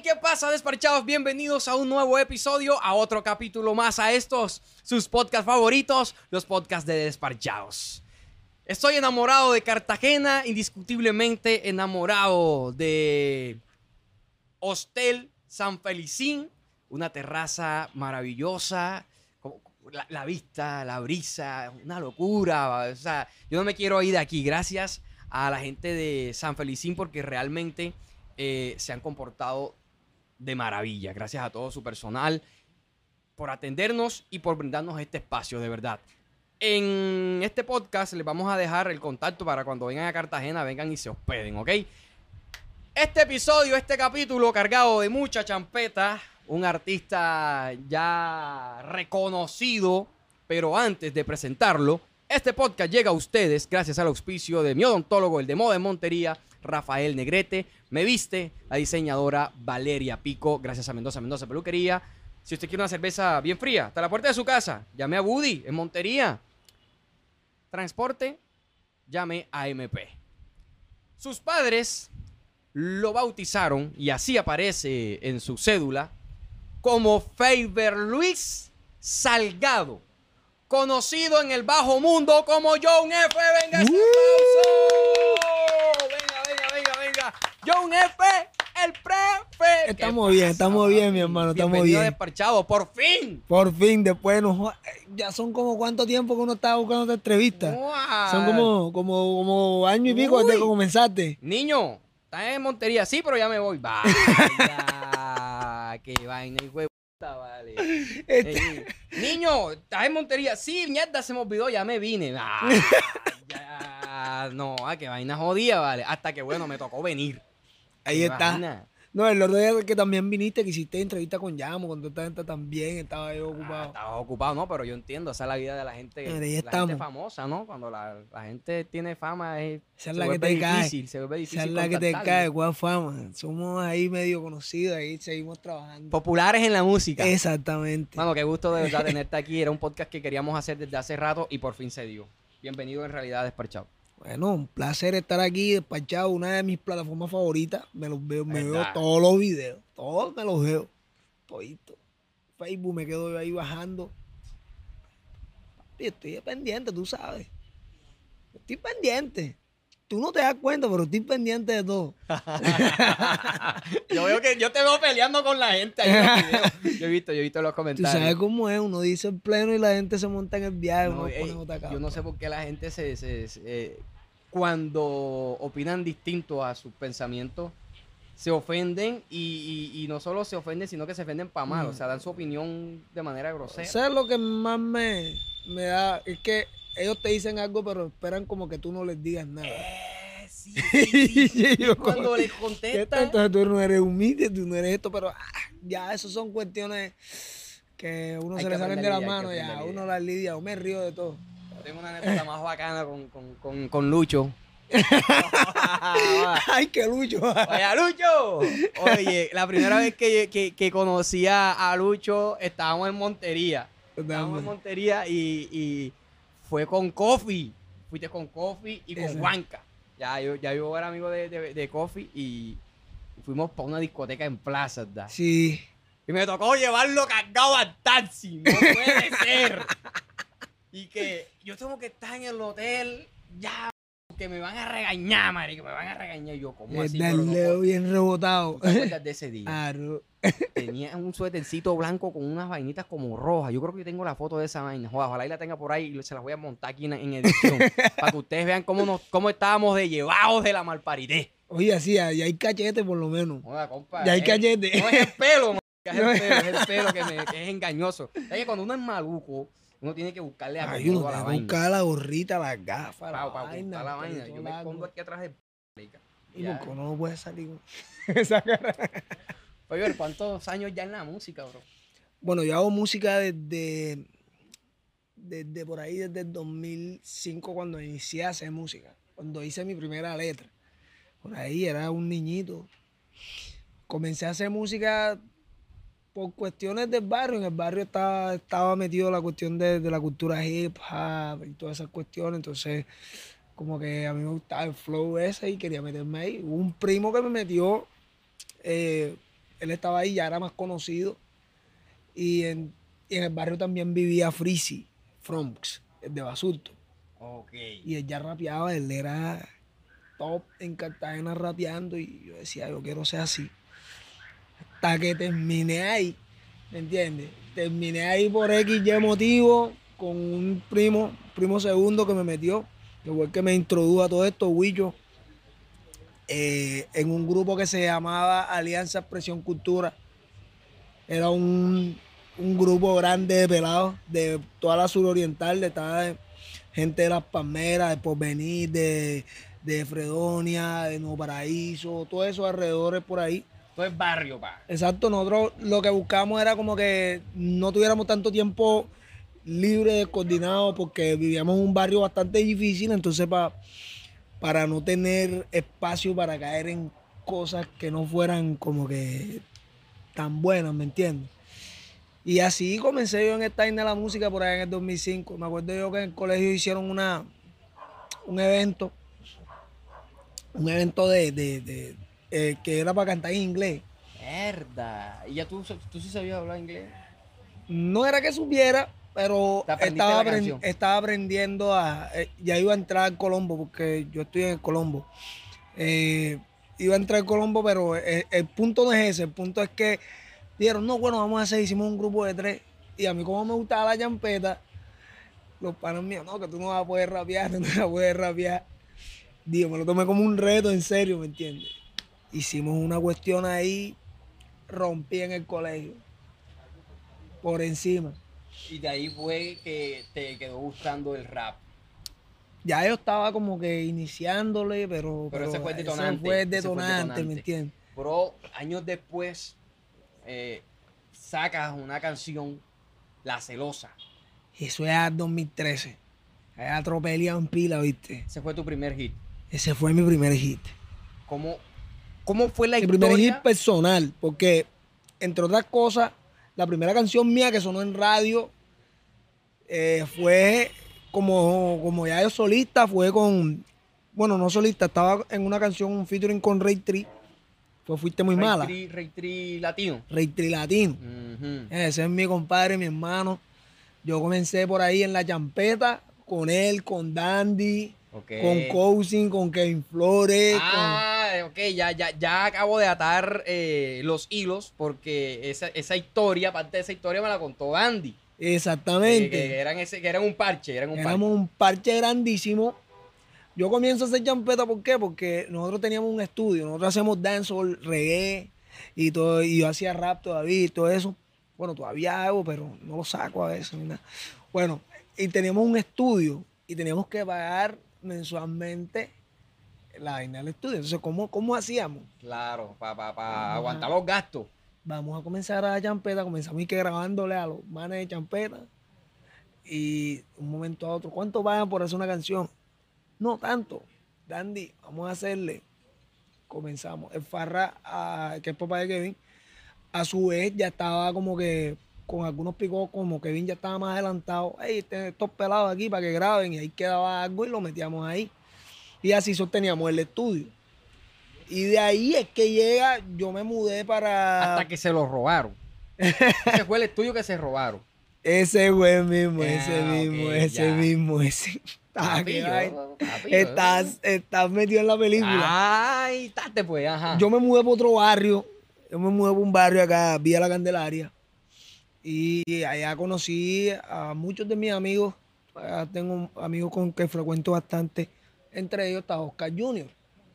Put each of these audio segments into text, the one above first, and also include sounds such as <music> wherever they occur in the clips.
¿qué pasa, despachados? Bienvenidos a un nuevo episodio, a otro capítulo más a estos, sus podcasts favoritos, los podcasts de despachados. Estoy enamorado de Cartagena, indiscutiblemente enamorado de Hostel San Felicín, una terraza maravillosa, la vista, la brisa, una locura. O sea, yo no me quiero ir de aquí. Gracias a la gente de San Felicín porque realmente eh, se han comportado de maravilla. Gracias a todo su personal por atendernos y por brindarnos este espacio, de verdad. En este podcast les vamos a dejar el contacto para cuando vengan a Cartagena, vengan y se hospeden, ¿ok? Este episodio, este capítulo cargado de mucha champeta, un artista ya reconocido, pero antes de presentarlo, este podcast llega a ustedes gracias al auspicio de mi odontólogo, el de moda de Montería, Rafael Negrete. Me viste la diseñadora Valeria Pico, gracias a Mendoza Mendoza Peluquería. Si usted quiere una cerveza bien fría, hasta la puerta de su casa, llame a Woody en Montería. Transporte, llame a MP. Sus padres lo bautizaron, y así aparece en su cédula, como Faber Luis Salgado, conocido en el bajo mundo como John F. Venga, ese aplauso. Venga, venga, venga, venga. John F. El prefe. Estamos ¿Qué bien, estamos bien, mi hermano, estamos Bienvenido bien. Desparchado, por fin. Por fin, después nos eh, ya son como cuánto tiempo que uno estaba buscando esta entrevista. Son como, como, como año y pico desde que comenzaste. Niño, estás en Montería, sí, pero ya me voy. Vaya, <laughs> qué vaina, hijo de puta, vale. <laughs> Este- niño, estás en Montería, sí, mierda, se me olvidó, ya me vine. Ah, <laughs> ya, no, ah, qué vaina jodida, vale. Hasta que, bueno, me tocó venir. Ahí está. No, el otro día que también viniste, que hiciste entrevista con Llamo, con toda esta gente también, estaba yo Ah, ocupado. estaba ocupado, no, pero yo entiendo, esa es la vida de la gente, la gente famosa, ¿no? Cuando la, la gente tiene fama, es, Esa es se la que te cae. difícil, se vuelve difícil Esa es la que te cae, cuál fama. Somos ahí medio conocidos, ahí seguimos trabajando. Populares en la música. Exactamente. Mano, qué gusto de verdad tenerte aquí. Era un podcast que queríamos hacer desde hace rato y por fin se dio. Bienvenido en realidad a Desparchado. Bueno, un placer estar aquí despachado, una de mis plataformas favoritas. Me los veo, me veo todos los videos, todos me los veo. Todito. Facebook me quedo yo ahí bajando. Papi, estoy pendiente, tú sabes. Estoy pendiente. Tú no te das cuenta, pero estoy pendiente de todo. <laughs> yo veo que yo te veo peleando con la gente ahí. <laughs> Yo he visto, yo he visto los Tú comentarios. sabes cómo es, uno dice el pleno y la gente se monta en el viaje, No, uno ey, pone en otra yo no sé por qué la gente se, se- se- eh, cuando opinan distinto a sus pensamientos se ofenden y, y- y no solo se ofenden, sino que se ofenden para mal. O sea, dan su opinión de manera grosera. ¿Sabes lo que más me, me da? Es que ellos te dicen algo, pero esperan como que tú no les digas nada. Eh, sí, <laughs> sí, sí. Yo cuando como, les ¿Qué contestan, tal? Entonces tú no eres humilde, tú no eres esto, pero ah, ya eso son cuestiones que uno Hay se que le salen de la lidiar, hay mano ya, uno las lidia, yo me río de todo. Tengo una anécdota más bacana con, con, con, con Lucho. <laughs> Ay, qué lucho. Oye, Lucho. Oye, la primera vez que, que, que conocí a, a Lucho, estábamos en Montería. Estábamos en Montería y, y fue con Coffee. Fuiste con Coffee y con Ese. Juanca. Ya yo, ya yo era amigo de, de, de Coffee y fuimos para una discoteca en Plaza, ¿verdad? Sí. Y me tocó llevarlo cargado al taxi. No puede <laughs> ser. Y que yo tengo que estar en el hotel ya. Que me van a regañar. Que me van a regañar. Y yo, ¿cómo así? Pero no bien rebotado. ¿Tú te acuerdas de ese día? <laughs> Claro. Tenía un suétercito blanco con unas vainitas como rojas. Yo creo que yo tengo la foto de esa vaina. Joder, ojalá y la tenga por ahí y se las voy a montar aquí en, en edición. <laughs> para que ustedes vean cómo, nos, cómo estábamos de llevados de la malparidez. Oye, así, ya hay cachete por lo menos. Joder, compa. Ya hay es- cachete. No es el pelo, es el <laughs> pelo, es el pelo que, me- que es engañoso. Es que cuando uno es maluco, uno tiene que buscarle a Ay, uno a la vaina. buscar la gorrita, las gafas, la Para, para vaina. buscar la vaina. Yo me largo. aquí atrás de. Y uno no puede salir <laughs> esa cara. Oye, ¿cuántos años ya en la música, bro? Bueno, yo hago música desde, desde por ahí, desde el 2005, cuando inicié a hacer música. Cuando hice mi primera letra. Por ahí era un niñito. Comencé a hacer música por cuestiones del barrio. En el barrio estaba, estaba metido la cuestión de, la cultura hip hop y todas esas cuestiones. Entonces, como que a mí me gustaba el flow ese y quería meterme ahí. Hubo un primo que me metió eh, él estaba ahí, ya era más conocido. Y en, y en el barrio también vivía Frisi, Fromx, el de Basurto. Y él ya rapeaba, él era top en Cartagena rapeando y yo decía, yo quiero ser así. Hasta que terminé ahí, ¿me entiendes? Terminé ahí por X y motivo con un primo, primo segundo que me metió, que fue el que me introdujo a todo esto, Huillo, eh, en un grupo que se llamaba Alianza Expresión Cultura. Era un, un grupo grande de pelados de toda la suroriental, de toda gente de Las Palmeras, de Porvenir, de, de Fredonia, de Nuevo Paraíso, todos esos alrededores por ahí. Todo es barrio, pa. Exacto, nosotros lo que buscamos era como que no tuviéramos tanto tiempo libre, descoordinado, porque vivíamos en un barrio bastante difícil, entonces pa- para no tener espacio para caer en cosas que no fueran como que tan buenas, ¿me entiendes? Y así comencé yo en esta de la música por ahí en el 2005. Me acuerdo yo que en el colegio hicieron una, un evento, un evento de, de- de, eh, que era para cantar en inglés. Verdad. ¿Y ya tú, tú sí sabías hablar inglés? No era que supiera, pero ¿Te aprendiste estaba, aprendiendo a. eh, ya iba a entrar al Colombo, porque yo estoy en el Colombo. Eh, iba a entrar al Colombo, pero el, el punto no es ese. El punto es que dijeron, no, bueno, vamos a hacer, hicimos un grupo de tres. Y a mí, como me gustaba la champeta, los panos míos, no, que tú no vas a poder rapear, <laughs> tú no vas a poder rapear. Digo, me lo tomé como un reto, en serio, ¿me entiendes? Hicimos una cuestión ahí, rompí en el colegio, por encima. Y de ahí fue que te quedó gustando el rap. Ya yo estaba como que iniciándole, pero, Pero ese fue el detonante, ese fue el ese fue el detonante. ¿me entiendes? Bro, años después, eh, sacas una canción, La Celosa. Eso es 2013. Ahí atropellado en pila, ¿viste? Ese fue tu primer hit. Ese fue mi primer hit. ¿Cómo, cómo fue la Mi primer historia? hit personal, porque entre otras cosas, la primera canción mía que sonó en radio eh, fue como, como ya yo solista, fue con, bueno, no solista, estaba en una canción, un featuring con Ray Tree, fue Fuiste Muy Ray Mala, Tri- Ray Tri latino. Ray Tree Latino. Ese es mi compadre, mi hermano. Yo comencé por ahí en la champeta, con él, con Dandy, Con Cousin, con Kevin Flores, Ah, ok, ya, ya, ya acabo de atar eh, los hilos porque esa, esa historia, parte de esa historia me la contó Andy. con... Que, Exactamente. que eran ese, que eran un parche, eran un Éramos un parche grandísimo. Yo comienzo a hacer champeta, ¿por qué? Porque nosotros teníamos un estudio, nosotros hacíamos dancehall, reggae y todo, y yo hacía rap todavía y todo eso. Bueno, todavía hago, pero no lo saco a veces. nada. Bueno, y teníamos un estudio y teníamos que pagar mensualmente la vaina del estudio. Entonces, ¿cómo, cómo hacíamos? Claro, para pa, aguantar los gastos. Vamos a comenzar a champeta, comenzamos y que grabándole a los manes de champeta. Y un momento a otro, ¿cuánto pagan por hacer una canción? No tanto. Dandy, vamos a hacerle. Comenzamos. El Farra, ah, que es papá de Kevin, a su vez ya estaba como que con algunos picos, como Kevin ya estaba más adelantado. Hey, este- estos pelados aquí para que graben. Y ahí quedaba algo y lo metíamos ahí. Y así sosteníamos el estudio. Y de ahí es que llega, yo me mudé para... Hasta que se los robaron. Ese fue el estudio que se robaron. Ese mismo, ese Ah, mismo, ok, ese ya. mismo, ese. Ah, papi, yo- Estás, estás metido en la película. Ay, tate pues, ajá. Yo me mudé para otro barrio. Yo me mudé para un barrio acá, Vía La Candelaria. Y allá conocí a muchos de mis amigos. Allá tengo amigos con que frecuento bastante. Entre ellos está Oscar Junior.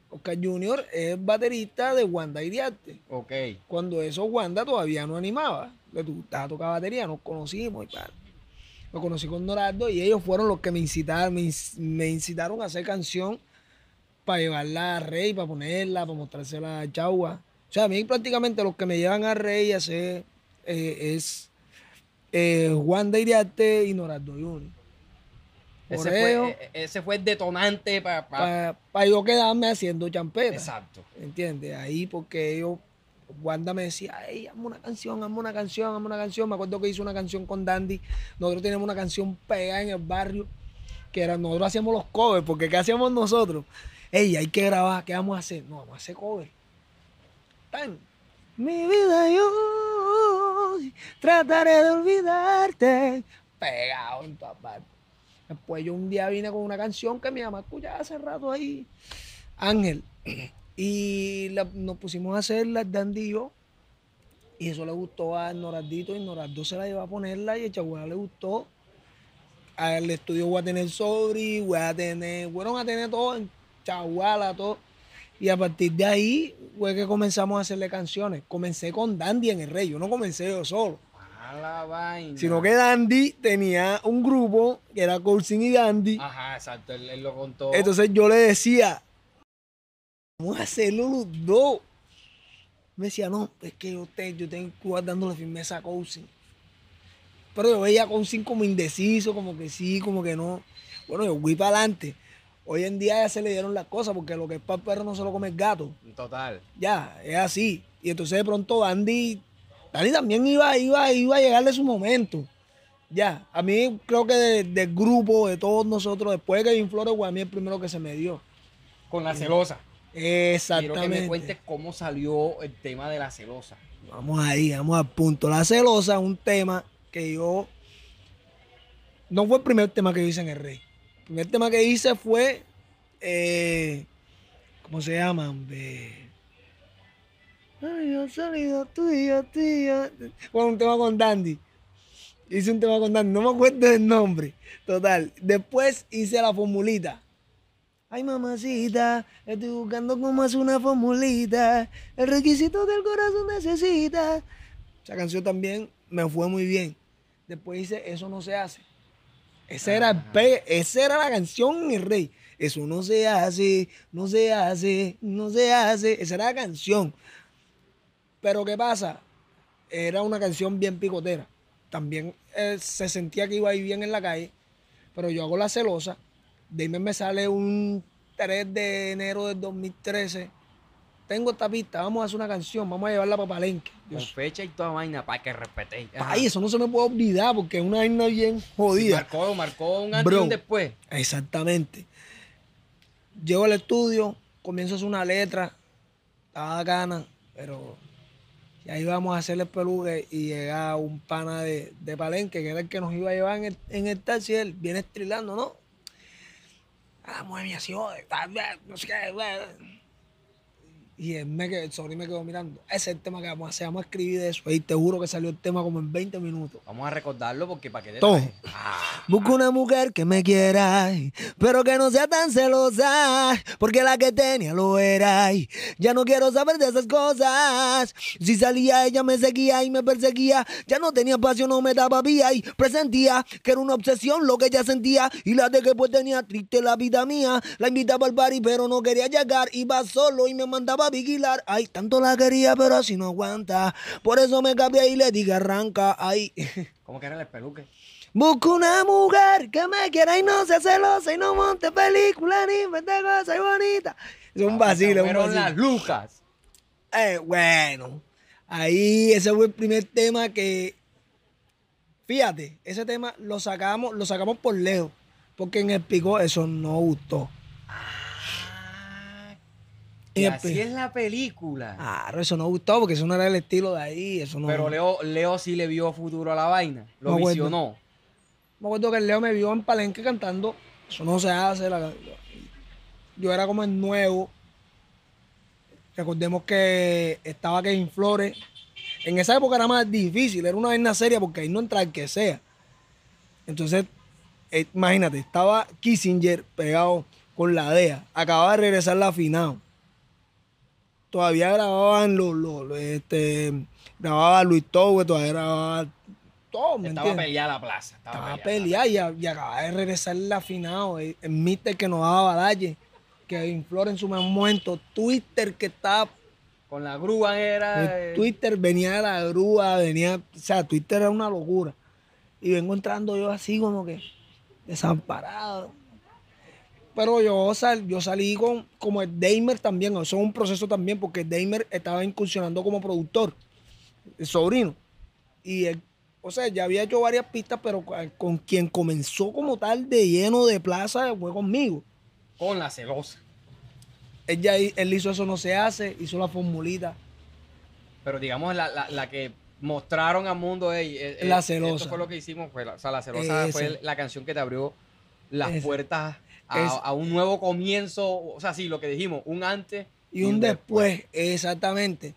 Oscar Junior es baterista de Wanda Iriarte. Ok. Cuando eso Wanda todavía no animaba. Le gustaba tocar batería, nos conocimos y tal. Lo conocí con Dorado y ellos fueron los que me incitaron, me, inc- me incitaron a hacer canción para llevarla a Rey, para ponerla, para mostrársela a Chagua. O sea, a mí prácticamente los que me llevan a Rey a hacer eh, es eh, Juan de Iriarte y Norardo Junior. Ese fue, e- ese fue el detonante para... para yo quedarme haciendo champeta. Exacto. ¿Entiendes? Ahí porque yo, Wanda me decía, hey, hazme una canción, hazme una canción, hazme una canción. Me acuerdo que hice una canción con Dandy. Nosotros teníamos una canción pegada en el barrio, que era, nosotros hacíamos los covers, porque ¿qué hacíamos nosotros? Ey, hay que grabar, ¿qué vamos a hacer? No, vamos a hacer cover. Tan. Mi vida yo trataré de olvidarte. Pegado en todas partes. Después yo un día vine con una canción que mi mamá escuchaba hace rato ahí, Ángel. <clears throat> Y nos pusimos a hacerla, Dandy y yo. Y eso le gustó a Norardito y Norardo se la llevó a ponerla y el Chaguara le gustó. Al estudio voy a tener Sobri, voy a tener, fueron a tener todo en Chaguala, todo. Y a partir de ahí fue que comenzamos a hacerle canciones. Comencé con Dandy en el Rey, yo no comencé yo solo. A la vaina. Sino que Dandy tenía un grupo que era Coulson y Dandy. Ajá, exacto, él, él lo contó. Entonces yo le decía, vamos a hacerlo los dos. Me decía, no, es que yo, te- yo tengo que jugar dándole firmeza a Cousin. Pero yo veía a Cousin como indeciso, como que sí, como que no. Bueno, yo fui para adelante. Hoy en día ya se le dieron las cosas, porque lo que es para el perro no se lo come el gato. Total. Ya, es así. Y entonces de pronto Dandy, Dandy también iba, iba, iba a llegarle su momento. Ya, a mí creo que de- del grupo, de todos nosotros, después de Kevin Flores, fue a mí el primero que se me dio. Con la celosa. Exactamente. Quiero que me cuentes cómo salió el tema de la celosa. Vamos ahí, vamos al punto. La celosa es un tema que yo. No fue el primer tema que yo hice en el Rey. El primer tema que hice fue. eh, ¿Cómo se llama? Ay. Bueno, un tema con Dandy. Hice un tema con Dandy. No me acuerdo del nombre. Total. Después hice la formulita. Ay, mamacita, estoy buscando cómo hacer una formulita. El requisito del corazón necesita. Esa canción también me fue muy bien. Después hice Eso no se hace. Esa era, el esa era la canción el rey. Eso no se hace, no se hace, no se hace. Esa era la canción. Pero ¿qué pasa? Era una canción bien picotera. También eh, se sentía que iba a ir bien en la calle. Pero yo hago la celosa. De ahí me sale un 3 de enero del 2013. Tengo esta pista, vamos a hacer una canción, vamos a llevarla para Palenque. Con fecha y toda vaina para que respetéis. Ay, eso no se me puede olvidar porque es una vaina bien jodida. Marcó, marcó un antes y un después. Exactamente. Llego al estudio, comienzo a hacer una letra, estaba bacana, pero y ahí vamos a hacerle el peluque y llega un pana de, de Palenque, que era el que nos iba a llevar en el, en el taxi, él viene estrilando, ¿no? Ah, mueve así, joder, tal, bla, no sé qué. Y él me quedó, el sobrino me quedó mirando. Ese es el tema que vamos a hacer, vamos a escribir de eso. Y te juro que salió el tema como en 20 minutos. Vamos a recordarlo porque para que te Todo. Ah, Busco una mujer que me quiera, pero que no sea tan celosa, porque la que tenía lo era. Ya no quiero saber de esas cosas. Si salía ella me seguía y me perseguía, ya no tenía espacio, no me daba vía y presentía que era una obsesión lo que ella sentía y la de que pues tenía triste la vida mía. La invitaba al party pero no quería llegar, iba solo y me mandaba a vigilar. Ay, tanto la quería pero así no aguanta, por eso me cambié y le dije arranca. Ay. <laughs> ¿Cómo que era el peluque? Busco una mujer que me quiera y no sea celosa y no monte película ni invente cosas bonitas. Es un vacilo, un Fueron las vacilo. lucas. Eh, bueno, ahí ese fue el primer tema que, fíjate, ese tema lo sacamos, lo sacamos por lejos, porque en el pico eso no gustó. Y así es la película. Claro, eso no gustó porque eso no era el estilo de ahí, eso no. Pero Leo, Leo sí le vio futuro a la vaina. Lo bueno. visionó. Me acuerdo que Leo me vio en Palenque cantando. Eso no se hace. la- yo era como el nuevo. Recordemos que estaba Kevin Flores. En esa época era más difícil. Era una vaina seria porque ahí no entra el que sea. Entonces, eh, imagínate, estaba Kissinger pegado con la DEA. Acababa de regresar la final. Todavía grababan los, los, los, este, grababa Luis Towe, todavía grababa todo, ¿me Estaba peleada la plaza. Estaba, Estaba peleada. y, y acaba de regresar el afinado. El, el mister que nos daba badalle. Que Flor en su momento. Twitter que estaba. Con la grúa era. eh, Twitter venía de la grúa, venía. O sea, Twitter era una locura. Y vengo entrando yo así como que desamparado. Pero yo, sal- yo salí con como el Damer también. Eso es un proceso también porque el Damer estaba incursionando como productor. El sobrino. Y él, o sea, ya había hecho varias pistas, pero con- con quien comenzó como tal de lleno de plaza fue conmigo. Con la celosa. Él, ya, él hizo eso no se hace, hizo la formulita. pero digamos la, la, la que mostraron al mundo. ey, eh, eh, La Esto celosa. fue lo que hicimos. Fue la, o sea, la celosa Ese. fue la canción que te abrió las Ese. puertas a, un nuevo comienzo. O sea, sí, lo que dijimos, un antes Y un después, exactamente.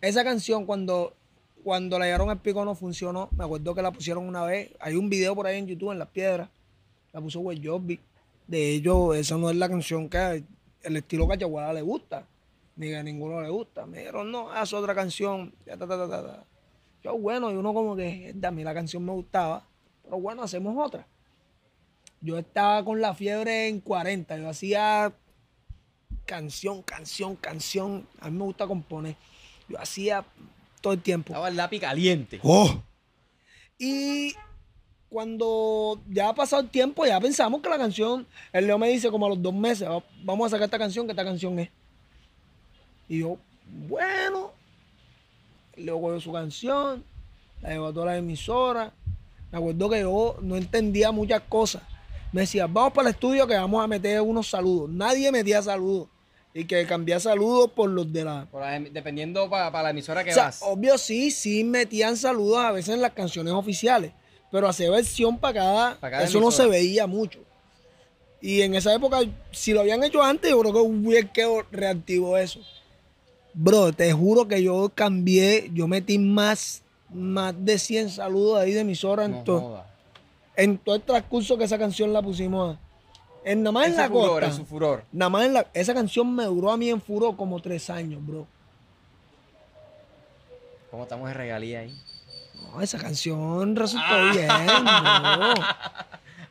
Esa canción cuando, cuando la llevaron al pico no funcionó. Me acuerdo que la pusieron una vez. Hay un video por ahí en YouTube en Las Piedras. La puso Wes Jobby. De ellos, esa no es la canción que el estilo Cachaguada le gusta. Ni que a ninguno le gusta. Me dijeron, no, haz otra canción. Ya, ta, ta, ta. Yo, bueno, y uno como que, a mí la canción me gustaba. Pero bueno, hacemos otra. Yo estaba con la fiebre en 40. Yo hacía canción, canción, canción. A mí me gusta componer. Yo hacía todo el tiempo. Estaba el lápiz caliente. ¡Oh! Y cuando ya ha pasado el tiempo, ya pensamos que la canción, el Leo me dice como a los dos meses, "Va- vamos a sacar esta canción, que esta canción es. Y yo, bueno, el Leo cogió su canción, la llevó a todas las emisoras. Me acuerdo que yo no entendía muchas cosas. Me decía, vamos para el estudio que vamos a meter unos saludos. Nadie metía saludos. Y que cambiaba saludos por los de la, Por la- dependiendo para la emisora que o sea, vas. obvio sí, sí metían saludos a veces en las canciones oficiales, pero hacer versión para cada, Pa' cada eso no se veía mucho. Y en esa época, si lo habían hecho antes, yo creo que Weird reactivó eso. Bro, te juro que yo cambié, yo metí más, más de 100 saludos ahí de emisora No to- joda. En todo el transcurso que esa canción la pusimos. En nada más en En la furor, costa. en su furor. Nada más en la, esa canción me duró a mí en furo como tres años, bro. ¿Cómo estamos de regalía ahí? No, esa canción resultó Ah. bien, bro. <laughs>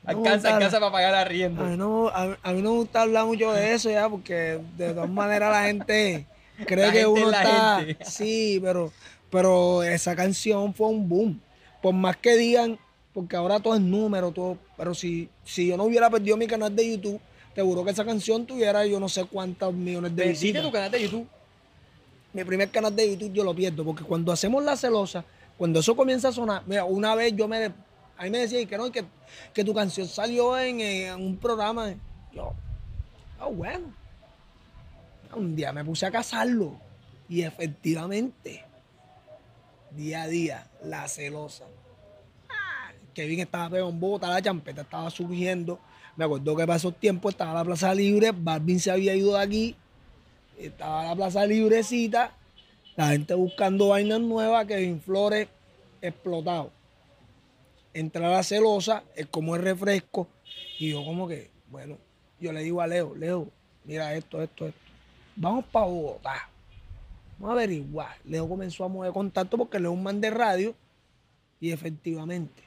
Alcanza, gusta- alcanza para pagar A arriendo. mí, no, a, mí- a mí no me gusta hablar mucho de eso ya, porque de todas maneras la gente <laughs> cree La que gente uno es está. gente. Sí, pero, pero esa canción fue un boom. Por más que digan, porque ahora todo es número, todo. Pero si, si yo no hubiera perdido mi canal de YouTube, te juro que esa canción tuviera yo no sé cuántos millones de visitas. tu canal de YouTube. mi primer canal de YouTube yo lo pierdo, porque cuando hacemos la celosa, cuando eso comienza a sonar, mira, una vez yo me, a mí me decían que no, que, que tu canción salió en, en un programa, yo, ah, bueno, un día me puse a cazarlo, y efectivamente, día a día, la celosa. Kevin estaba en Bogotá, la champeta estaba surgiendo, me acuerdo que para esos tiempos estaba la Plaza Libre, Balvin se había ido de aquí, estaba la plaza librecita, la gente buscando vainas nuevas, Kevin Flores explotado. Entra la celosa, es como el refresco, y yo como que, bueno, yo le digo a Leo, Leo, mira esto, esto, esto. Vamos para Bogotá. Vamos a averiguar. Leo comenzó a mover contacto porque Leo es un man de radio, y efectivamente,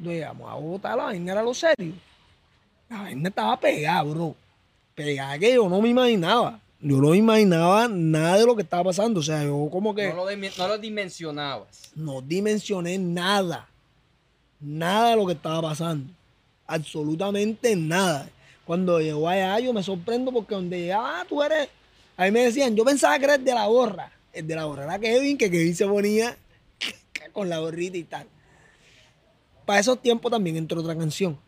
llegamos a Bogotá, la vaina era lo serio. La vaina estaba pegada, bro pegada que yo no me imaginaba. Yo no imaginaba nada de lo que estaba pasando. O sea, yo como que No lo, no lo dimensionabas. no dimensioné nada. Nada de lo que estaba pasando. Absolutamente nada. Cuando llegó allá, yo me sorprendo porque donde llegaba, ah, tú eres. Ahí me decían, yo pensaba que era el de la gorra. El de la gorra era Kevin, que Kevin se ponía <laughs> con la gorrita y tal. Para esos tiempos también entró otra canción.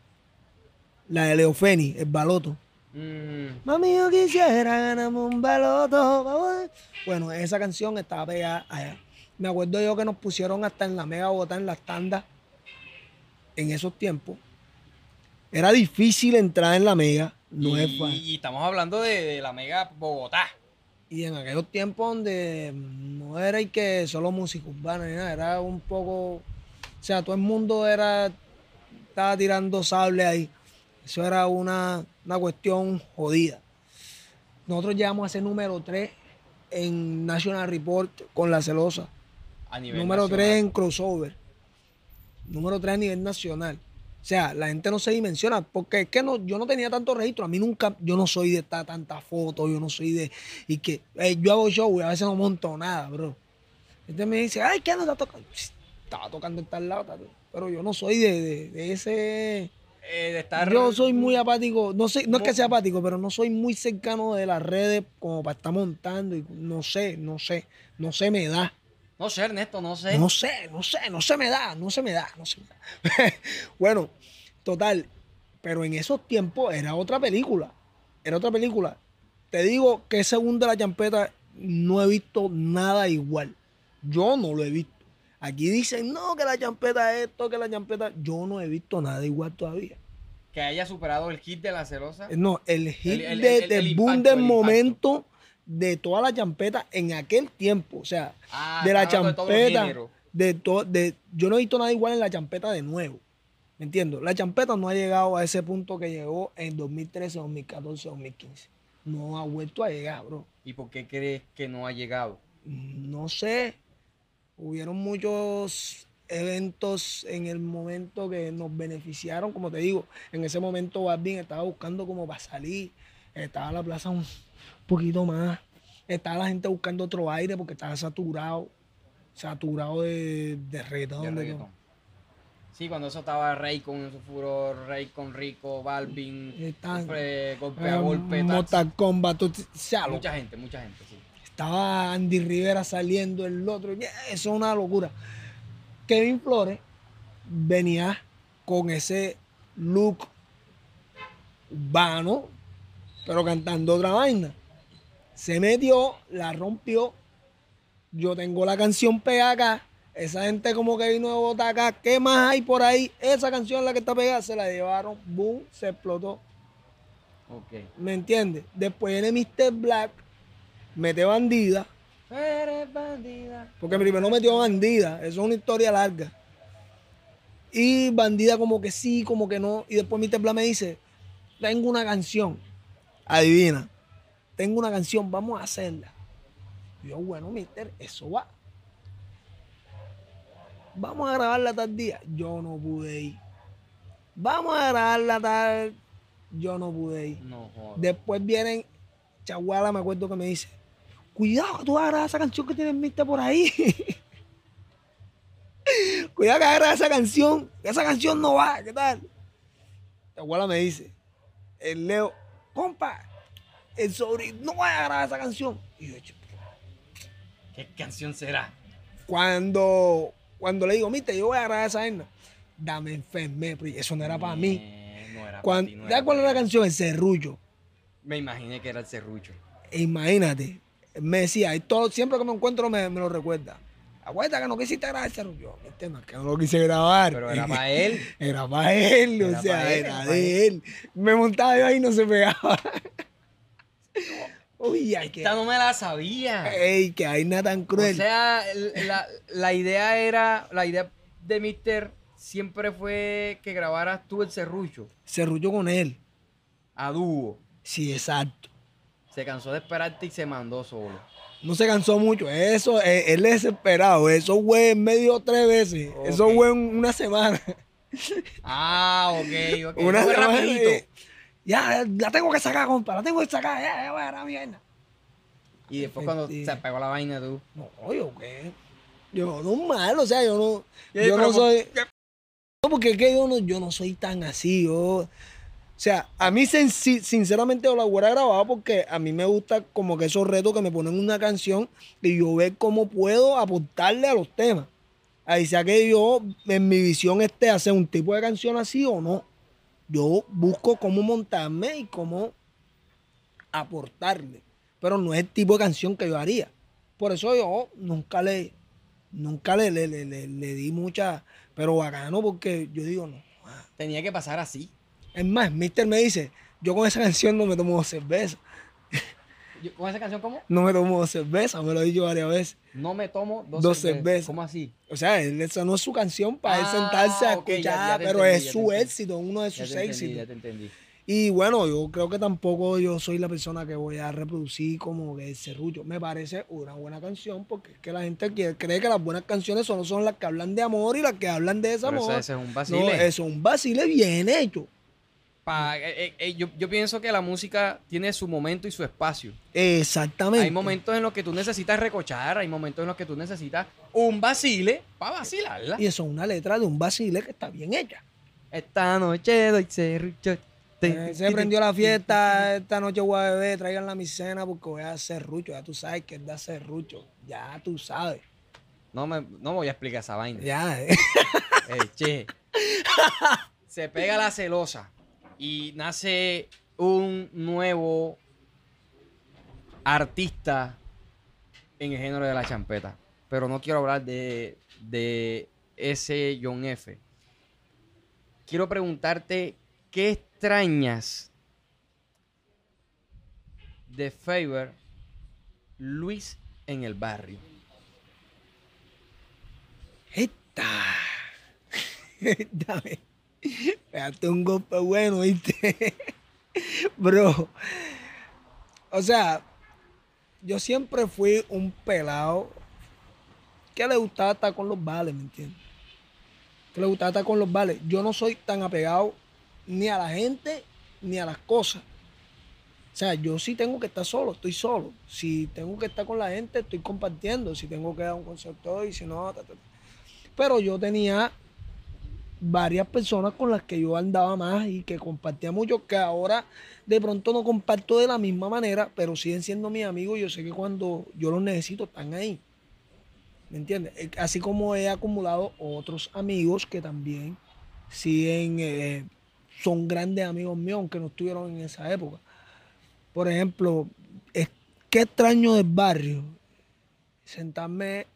La de Leo Feni, el baloto. Mm, Mami, yo quisiera ganarme un baloto. Bueno, esa canción estaba pegada allá. Me acuerdo yo que nos pusieron hasta en la mega bota en las tandas en esos tiempos. Era difícil entrar en la mega, no y, es fácil. y estamos hablando de, de la mega Bogotá. Y en aquellos tiempos donde no era y que solo música urbana ni nada, era un poco. O sea, todo el mundo era. Estaba tirando sable ahí. Eso era una, una cuestión jodida. Nosotros llegamos a ser número 3 en National Report con la celosa. A nivel Número nacional. 3 en crossover. Número 3 a nivel nacional. O sea, la gente no se dimensiona, porque es que no, yo no tenía tanto registro. A mí nunca, yo no soy de estar tantas fotos, yo no soy de. Y que eh, yo hago show y a veces no monto nada, bro. Este me dice, ay, ¿qué no está tocando? Estaba tocando en tal lado, pero yo no soy de, de- de ese. Eh, de estar. Yo soy muy apático, no sé, no es que sea apático, pero no soy muy cercano de las redes como para estar montando y no sé, no sé, no se me da. No sé, Ernesto, no sé. No sé, no sé, no se me da, no se me da, no se me da. <laughs> bueno, total, pero en esos tiempos era otra película, era otra película. Te digo que segundo la champeta no he visto nada igual. Yo no lo he visto. Aquí dicen, no, que la champeta es esto, que la champeta. Yo no he visto nada igual todavía. Que haya superado el hit de la celosa. No, el hit el- de- el- del el boom impacto, del momento de toda la champeta en aquel tiempo. O sea, Ah, de la de champeta. De to- de, yo no he visto nada igual en la champeta de nuevo. ¿Me entiendo? La champeta no ha llegado a ese punto que llegó en 2013, 2014, 2015. No ha vuelto a llegar, bro. ¿Y por qué crees que no ha llegado? No sé. Hubieron muchos eventos en el momento que nos beneficiaron. Como te digo, en ese momento Balvin estaba buscando como para salir. Estaba la plaza un poquito más. Estaba la gente buscando otro aire porque estaba saturado. Saturado de, de reggaetón. de. Sí, cuando eso estaba Rey con su furor, Rey con Rico, Balvin, Estaban- golpe, a golpe. Mortal Kombat, o sea, mucha gente, mucha gente, sí. Estaba Andy Rivera saliendo, el otro, eso es una locura. Kevin Flores venía con ese look urbano, pero cantando otra vaina. Se metió, la rompió. Yo tengo la canción pegada acá. Esa gente como que vino de botar acá. ¿Qué más hay por ahí? Esa canción la que está pegada. Se la llevaron. Boom, se explotó. Ok. ¿Me entiendes? Después viene Mr. Black. Mete bandida. Eres bandida. Porque primero metió bandida. Eso es una historia larga. Y bandida como que sí, como que no. Y después Mr. Black me dice, tengo una canción. Adivina. Tengo una canción, vamos a hacerla. Y yo, bueno, mister, eso va. Vamos a grabarla tal día. Yo no pude ir. Vamos a grabarla tal. Yo no pude ir. No. Después vienen, Chaguala, me acuerdo que me dice, cuidado que tú vas a grabar esa canción que tienes vista por ahí. <laughs> cuidado que agarras esa canción, esa canción no va, ¿qué tal? Chaguala me dice, el Leo, compa, el sobrino, no vaya a grabar esa canción. Y yo, "Ch- ¿Qué canción será? cuando, cuando le digo, mire, yo voy a grabar esa vaina, dame enfermé, pero eso no era para mí. No era para Cuando, ti, no ¿Sabes era cuál es para la canción? El Cerrullo. Me imaginé que era el serrucho. E Imagínate, me decía, y todo, siempre que me encuentro me, me lo recuerda. Acuérdate que no quisiste grabar ese. Este no es que no lo quise grabar. Pero era <laughs> para él. Era para él, Era o sea, él, era de él. Me montaba yo ahí y no se pegaba. <laughs> Uy, ay, que, Esta no me la sabía. ey, que hay nada tan cruel. O sea, el- la, la idea era, la idea de Mister siempre fue que grabaras tú el serrucho se rulló con él. a dúo. Sí, exacto. Se cansó de esperarte y se mandó solo. No se cansó mucho. Eso, eh, él es desesperado. Eso fue en medio tres veces. Eso Ok. fue en una semana. Ah, ok, ok. <laughs> Una Fue semana, rapidito. eh, Ya, la tengo que sacar, compa. La tengo que sacar. Ya, ya voy a la mierda. Y después cuando Efectivo. se pegó la vaina tú. No, yo qué. Yo no mal, o sea, yo no. Yo no soy. No, porque es que yo no, yo no soy tan así. Yo, sea, a mí sin- sin- sinceramente la hubiera grabado porque a mí me gusta como que esos retos que me ponen una canción y yo ver cómo puedo aportarle a los temas. Ahí sea que yo en mi visión esté hacer un tipo de canción así o no. Yo busco cómo montarme y cómo aportarle. Pero no es el tipo de canción que yo haría. Por eso yo nunca le, nunca le, le, le- le- le di mucha, pero bacano porque yo digo, no. Tenía que pasar así. Es más, Mister me dice, yo con esa canción no me tomo dos cervezas. Yo- ¿Con esa canción cómo? No me tomo dos cervezas, me lo he dicho varias veces. No me tomo dos, Dos cervezas. cervezas. ¿Cómo así? O sea, él- esa no es su canción para él Ah, sentarse a ya- escuchar, ya te pero entendí, es ya te su entendí. éxito, uno de Ya sus te entendí, éxitos. ya te entendí. Y bueno, yo creo que tampoco yo soy la persona que voy a reproducir como que el serrullo. Me parece una buena canción porque es que la gente cree que las buenas canciones solo son las que hablan de amor y las que hablan de Pero desamor. eso, eso es un no, vacile. eso es un vacile bien hecho. Pa- eh, eh, eh, yo, yo pienso que la música tiene su momento y su espacio. Exactamente. Hay momentos en los que tú necesitas recochar, hay momentos en los que tú necesitas un vacile para vacilarla. Y eso es una letra de un vacile que está bien hecha. Esta noche doy serrucho. Eh, se prendió la fiesta, esta noche voy a beber, traigan la mi cena porque voy a hacer rucho. Ya tú sabes que es de hacer rucho. Ya tú sabes. No, me, no voy a explicar esa vaina. Ya, che. <laughs> Se pega la celosa y nace un nuevo artista en el género de la champeta, pero no quiero hablar de, de ese John F. Quiero preguntarte qué extrañas de Favor Luis en el barrio. Esta. <laughs> Dame. Pegaste un golpe bueno, ¿viste? <laughs> Bro. O sea, yo siempre fui un pelado que le gustaba estar con los vales, ¿me entiendes? Que le gustaba estar con los vales. Yo no soy tan apegado ni a la gente ni a las cosas. O sea, yo sí tengo que estar solo, estoy solo. Si tengo que estar con la gente, estoy compartiendo. Si tengo que dar un concepto y si no. Pero yo tenía varias personas con las que yo andaba más y que compartía mucho, que ahora de pronto no comparto de la misma manera, pero siguen siendo mis amigos. Yo sé que cuando yo los necesito están ahí. ¿Me entiendes? Eh, Así como he acumulado otros amigos que también siguen, eh, son grandes amigos míos, aunque no estuvieron en esa época. Por ejemplo, es- qué extraño del barrio. Sentarme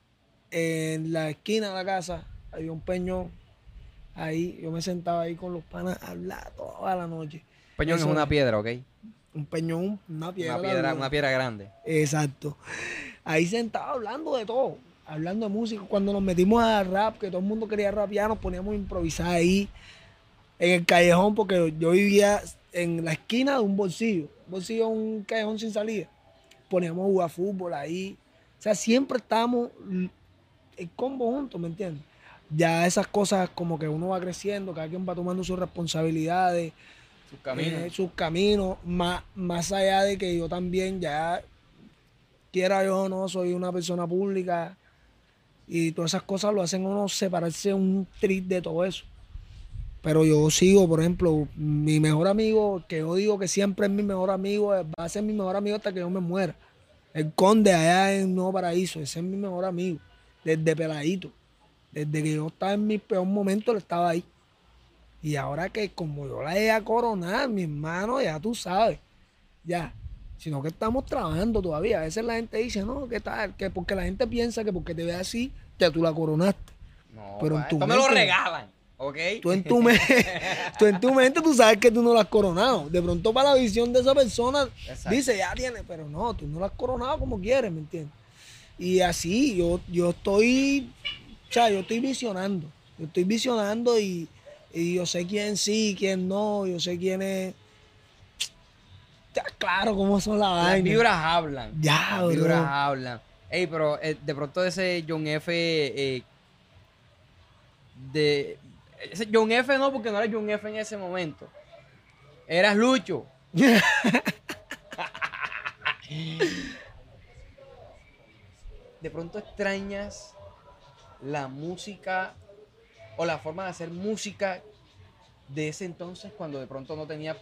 en la esquina de la casa, había un peñón ahí, yo me sentaba ahí con los panas a hablar toda la noche. Peñón Eso- es una piedra, ¿ok? Un peñón, una piedra. Una piedra, una piedra grande. Exacto. Ahí sentado hablando de todo, hablando de música. Cuando nos metimos a rap, que todo el mundo quería rapear, nos poníamos a improvisar ahí en el callejón, porque yo vivía en la esquina de un bolsillo. Un bolsillo, un callejón sin salida. Poníamos a jugar fútbol ahí. O sea, siempre estábamos el combo juntos, ¿me entiendes? Ya esas cosas como que uno va creciendo, cada quien va tomando sus responsabilidades Sus caminos. eh, sus caminos, más, más allá de que yo también ya, quiera yo o no, soy una persona pública y todas esas cosas lo hacen uno separarse un trip de todo eso. Pero yo sigo, por ejemplo, mi mejor amigo, que yo digo que siempre es mi mejor amigo, va a ser mi mejor amigo hasta que yo me muera. El conde allá en Nuevo Paraíso, ese es mi mejor amigo, desde peladito. Desde que yo estaba en mi peor momento, él estaba ahí. Y ahora que como yo la he a coronar, mi hermano, ya tú sabes, ya. Sino que estamos trabajando todavía. A veces la gente dice, no, ¿qué tal? Que porque la gente piensa que porque te ve así, ya tú la coronaste. No, pero en tu esto me lo mente- regalan, ¿ok? Tú en tu mente, <laughs> tú en tu mente tú sabes que tú no la has coronado. De pronto para la visión de esa persona Exacto. dice, ya tiene, pero no, tú no la has coronado como quieres, ¿me entiendes? Y así yo, yo estoy, o sea, yo estoy visionando. Yo estoy visionando y, y yo sé quién sí, quién no, yo sé quién es. Ya, claro cómo son las Las vainas. vibras hablan. Ya, Las vibras bro. hablan. Ey, pero eh, de pronto ese John F. eh, de. Ese John F. no, porque no era John F. en ese momento. Eras Lucho. <laughs> de pronto extrañas la música o la forma de hacer música de ese entonces cuando de pronto no tenías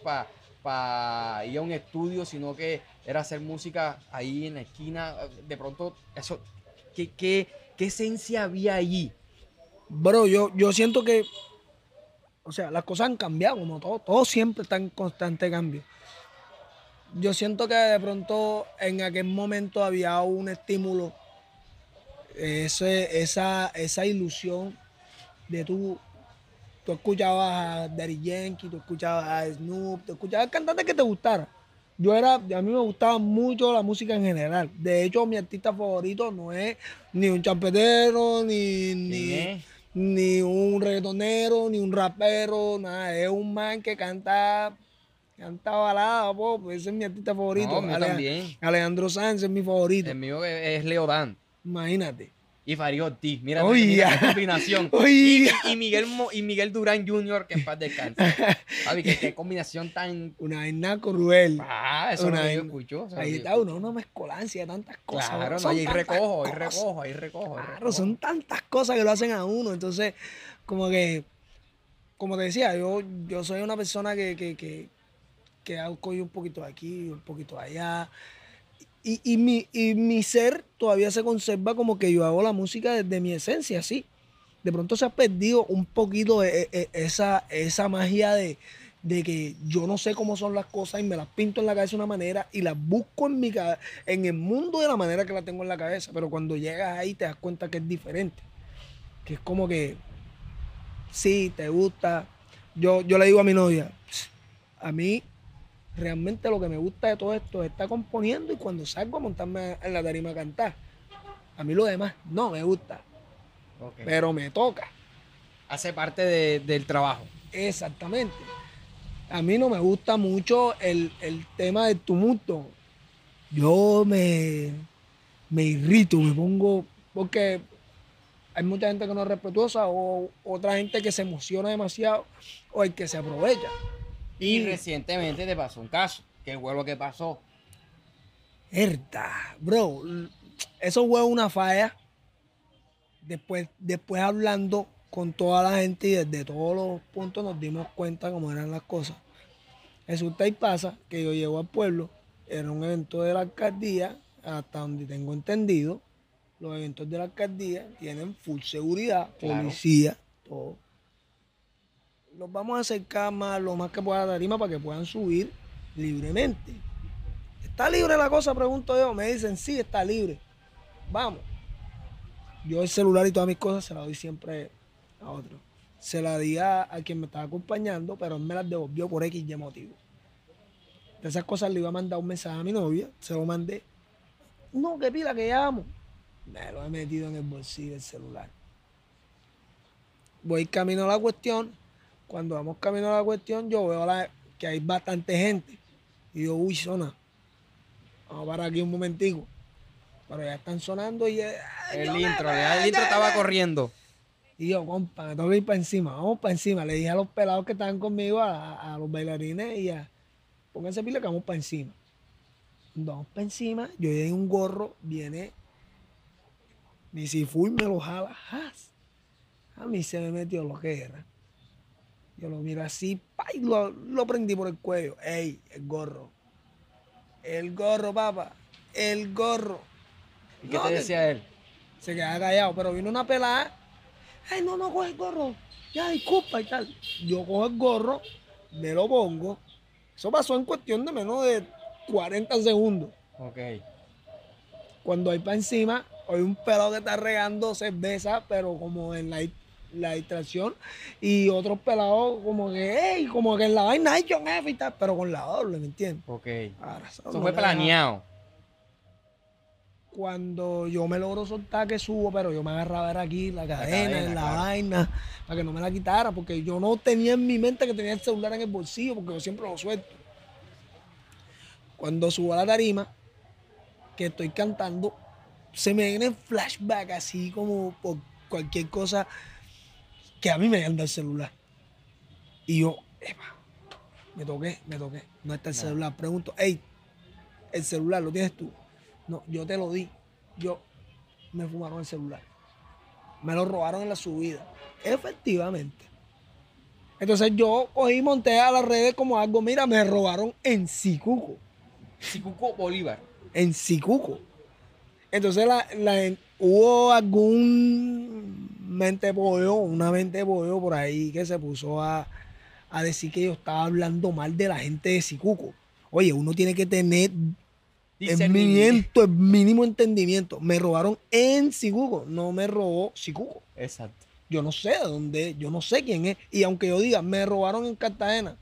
para ir a un estudio, sino que era hacer música ahí en la esquina. De pronto, eso, ¿qué, qué, qué esencia había allí? Bro, yo, yo siento que, o sea, las cosas han cambiado, como todo, todo siempre está en constante cambio. Yo siento que de pronto en aquel momento había un estímulo, ese, esa, esa ilusión de tú, tú escuchabas a Daddy Yankee, tú escuchabas a Snoop, tú escuchabas cantantes que te gustara. Yo era, a mí me gustaba mucho la música en general. De hecho, mi artista favorito no es ni un champetero, ni, ni, ni un reggaetonero, ni un rapero, nada. Es un man que canta, canta balada, pop. Ese es mi artista favorito. No, también. Alejandro Sanz es mi favorito. El mío es es Leo Dan Imagínate. y Farid Ortiz. Mira, mira qué combinación. <laughs> Y, y Miguel, Mo- y Miguel Durán Jr., que en paz descanse. <laughs> Javi, qué, qué combinación tan. Una vaina cruel. Ah, eso Una no yo escucho. Ahí está escucho. una, mezcolancia de tantas cosas. Claro, no, ahí recojo, ahí recojo, ahí recojo. Claro, recojo. son tantas cosas que lo hacen a uno. Entonces, como que, como te decía, yo, yo soy una persona que, que, que, que hago un poquito de aquí, un poquito de allá. Y, y, mi, y mi ser todavía se conserva como que yo hago la música desde mi esencia, sí. De pronto se ha perdido un poquito e- e- esa, esa magia de, de que yo no sé cómo son las cosas y me las pinto en la cabeza de una manera y las busco en mi en el mundo de la manera que la tengo en la cabeza, pero cuando llegas ahí te das cuenta que es diferente. Que es como que sí, te gusta. Yo, yo le digo a mi novia, a mí realmente lo que me gusta de todo esto es estar componiendo y cuando salgo a montarme en la tarima a cantar. A mí lo demás no me gusta, pero me toca. Hace parte de- del trabajo. Exactamente. A mí no me gusta mucho el, el tema del tumulto. Yo me, me irrito, me pongo, porque hay mucha gente que no es respetuosa o otra gente que se emociona demasiado o el que se aprovecha. Y recientemente te pasó un caso. ¿Qué fue lo que pasó? Herda, bro, eso fue una falla. Después, después hablando con toda la gente y desde todos los puntos nos dimos cuenta cómo eran las cosas. Resulta y pasa que yo llego al pueblo, era un evento de la alcaldía, hasta donde tengo entendido, los eventos de la alcaldía tienen full seguridad, Claro. policía, todo. Los vamos a acercar más, lo más que pueda a la tarima para que puedan subir libremente. ¿Está libre la cosa? Pregunto yo. Me dicen, sí, está libre. Vamos. Yo el celular y todas mis cosas se las doy siempre a otro. Se la di a, quien me estaba acompañando, pero él me las devolvió por X y motivo. De esas cosas le iba a mandar un mensaje a mi novia, se lo mandé. No, que pila, que llamo. Me lo he metido en el bolsillo del celular. Voy camino a la cuestión. Cuando vamos camino a la cuestión, yo veo la- que hay bastante gente. Y yo, uy, zona. Vamos para aquí un momentico. Pero ya están sonando y... eh, El me- intro, ya el intro estaba corriendo. y yo, compa, me tengo que ir para encima, vamos para encima. Le dije a los pelados que estaban conmigo, a, a los bailarines, y a, pónganse pila que vamos para encima. Vamos para encima, yo llegué en un gorro, viene mi sifu y me lo jala. A mí se me metió lo que era. Yo lo miro así, pa, y lo, lo prendí por el cuello. ¡Ey! El gorro. El gorro, papá. El gorro. ¿Y qué No, te que- decía él? se quedaba callado, pero vino una pelada. Ay, no, no coge el gorro. Ya, disculpa y tal. Yo cojo el gorro, me lo pongo. Eso pasó en cuestión de menos de 40 segundos. Ok. Cuando hay para encima, hay un pelado que está regando cerveza, pero como en la, la distracción. Y otros pelados como que, hey, como que en la vaina hay John F y tal, pero con la doble, ¿me entiendes? Ok. Ahora, eso no fue planeado. cuando yo me logro soltar que subo, pero yo me agarraba era aquí la cadena, cadena, en la claro. vaina, para que no me la quitara, porque yo no tenía en mi mente que tenía el celular en el bolsillo, porque yo siempre lo suelto. Cuando subo a la tarima, que estoy cantando, se me viene flashback así como por cualquier cosa que a mí me anda el celular. Y yo, epa, me toqué, me toqué. No está el No. celular. Pregunto, hey, el celular lo tienes tú. No, yo te lo di. Yo me fumaron el celular. Me lo robaron en la subida. Efectivamente. Entonces yo cogí y monté a las redes como algo, mira, me robaron en Sicuco. Sicuco Bolívar. En Sicuco. Entonces la, la- hubo algún mente pollo, una mente pollo por ahí que se puso a, a decir que yo estaba hablando mal de la gente de Sicuco. Oye, uno tiene que tener entendimiento, el mínimo entendimiento. Me robaron en Sicuco, no me robó Sicuco. Exacto. Yo no sé de dónde, yo no sé quién es. Y aunque yo diga, me robaron en Cartagena,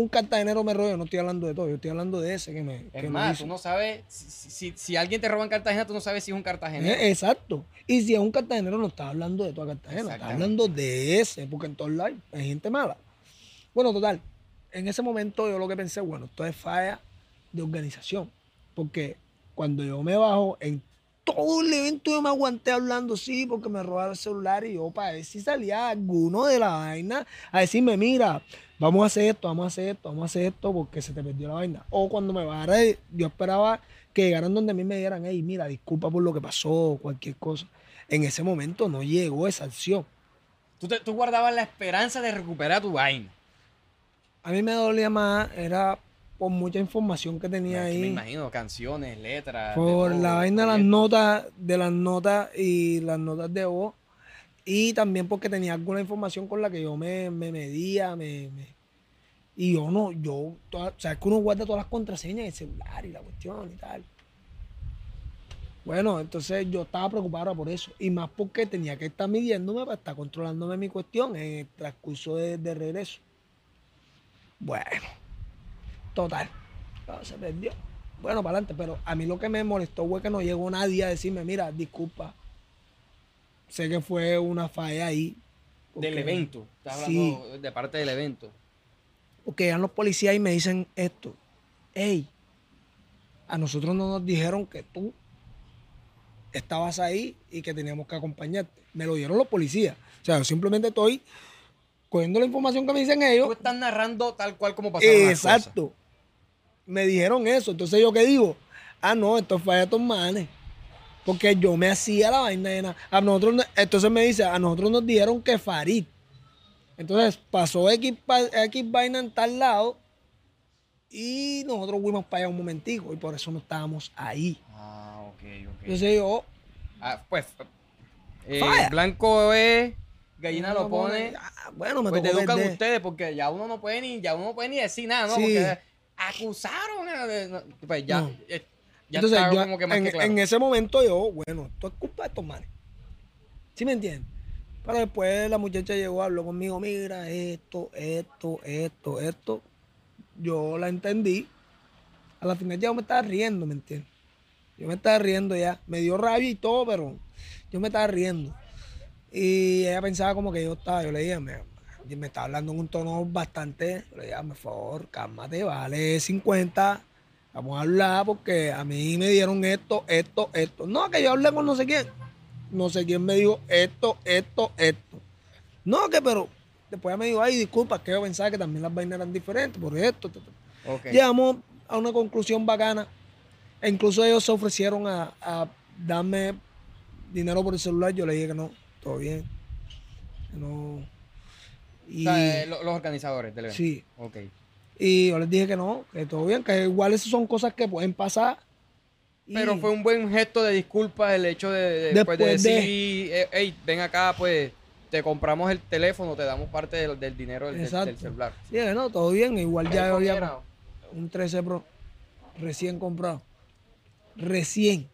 un cartagenero me robó, yo no estoy hablando de todo, yo estoy hablando de ese que me, que Es me más, hizo. tú no sabes, si, si- si alguien te roba en Cartagena, tú no sabes si es un cartagenero. Eh, Exacto. Y si es un cartagenero, no está hablando de toda Cartagena, está Exactamente. hablando de ese, porque en todos lados hay gente mala. Bueno, total, en ese momento yo lo que pensé, bueno, esto es falla de organización, porque cuando yo me bajo, en todo el evento yo me aguanté hablando, sí, porque me robaron el celular y yo para ver si salía alguno de la vaina a decirme, mira, vamos a hacer esto, vamos a hacer esto, vamos a hacer esto porque se te perdió la vaina. O cuando me bajara, yo esperaba que llegaran donde a mí me dieran, hey, mira, disculpa por lo que pasó, cualquier cosa. En ese momento no llegó esa acción. Tú, te- tú guardabas la esperanza de recuperar tu vaina. A mí me dolía más, era por mucha información que tenía Aquí Me ahí. imagino, canciones, letras. Por la vaina de las notas, de las notas y las notas de voz. Y también porque tenía alguna información con la que yo me, me medía, me, me, Y yo no, yo, toda- sabes que uno guarda todas las contraseñas en el celular y la cuestión y tal. Bueno, entonces yo estaba preocupado por eso. Y más porque tenía que estar midiéndome para estar controlándome mi cuestión en el transcurso de, de regreso. Bueno, total. todo se perdió. Bueno, para adelante, pero a mí lo que me molestó fue que no llegó nadie a decirme, mira, disculpa. Sé que fue una falla ahí. Del evento. Estás Sí. hablando de parte del evento. Porque llegan los policías y me dicen esto. Hey, a nosotros no nos dijeron que tú estabas ahí y que teníamos que acompañarte. Me lo dieron los policías. O sea, yo simplemente estoy cogiendo la información que me dicen ellos. Tú estás narrando tal cual como cosas. Exacto. Me dijeron eso. Entonces yo qué digo, ah, no, esto es falla de estos manes. Porque yo me hacía la vaina de nada. A nosotros, no- entonces me dice, a nosotros nos dijeron que Farid. Entonces pasó X, X vaina en tal lado y nosotros fuimos para allá un momentico y por eso no estábamos ahí. Ah, ok, ok. Entonces yo, Ah, pues, eh, blanco es, gallina lo pone. ah, bueno, me Pues tocó educan ustedes porque ya uno no puede ni, ya uno no puede ni decir nada, ¿no? Sí. Porque acusaron. eh, Pues ya, No. eh, ya Entonces, yo, como que más en, que claro. en ese momento yo, bueno, esto es culpa de estos manes. ¿Sí me entiendes? Pero después la muchacha llegó, habló conmigo, mira, esto, esto, esto, esto. Yo la entendí. A la final ya yo me estaba riendo, ¿me entiendes? Yo me estaba riendo ya. Me dio rabia y todo, pero yo me estaba riendo. Y ella pensaba como que yo estaba, yo le dije, me, me estaba hablando en un tono bastante, le dije, "Ah, por favor, cálmate, vale 50, vamos a hablar porque a mí me dieron esto, esto, esto. No, que yo hablé con no sé quién. No sé quién me dijo esto, esto, esto. No, que pero después me dijo, ay, disculpa, que yo pensaba que también las vainas eran diferentes por esto. esto, esto". Ok. Llegamos a una conclusión bacana. E incluso ellos se ofrecieron a, a darme dinero por el celular. Yo le dije que no, todo bien. Que O sea, eh, lo- los organizadores del evento. sí. Ok. Y yo les dije que no, que todo bien, que igual esas son cosas que pueden pasar. Y- Pero fue un buen gesto de disculpa el hecho de, de, Después pues, de de- decir, eh, hey, ven acá, pues te compramos el teléfono, te damos parte del, del dinero del, del- celular. Sí, no, todo bien. Igual ya había un 13 Pro recién comprado. Recién.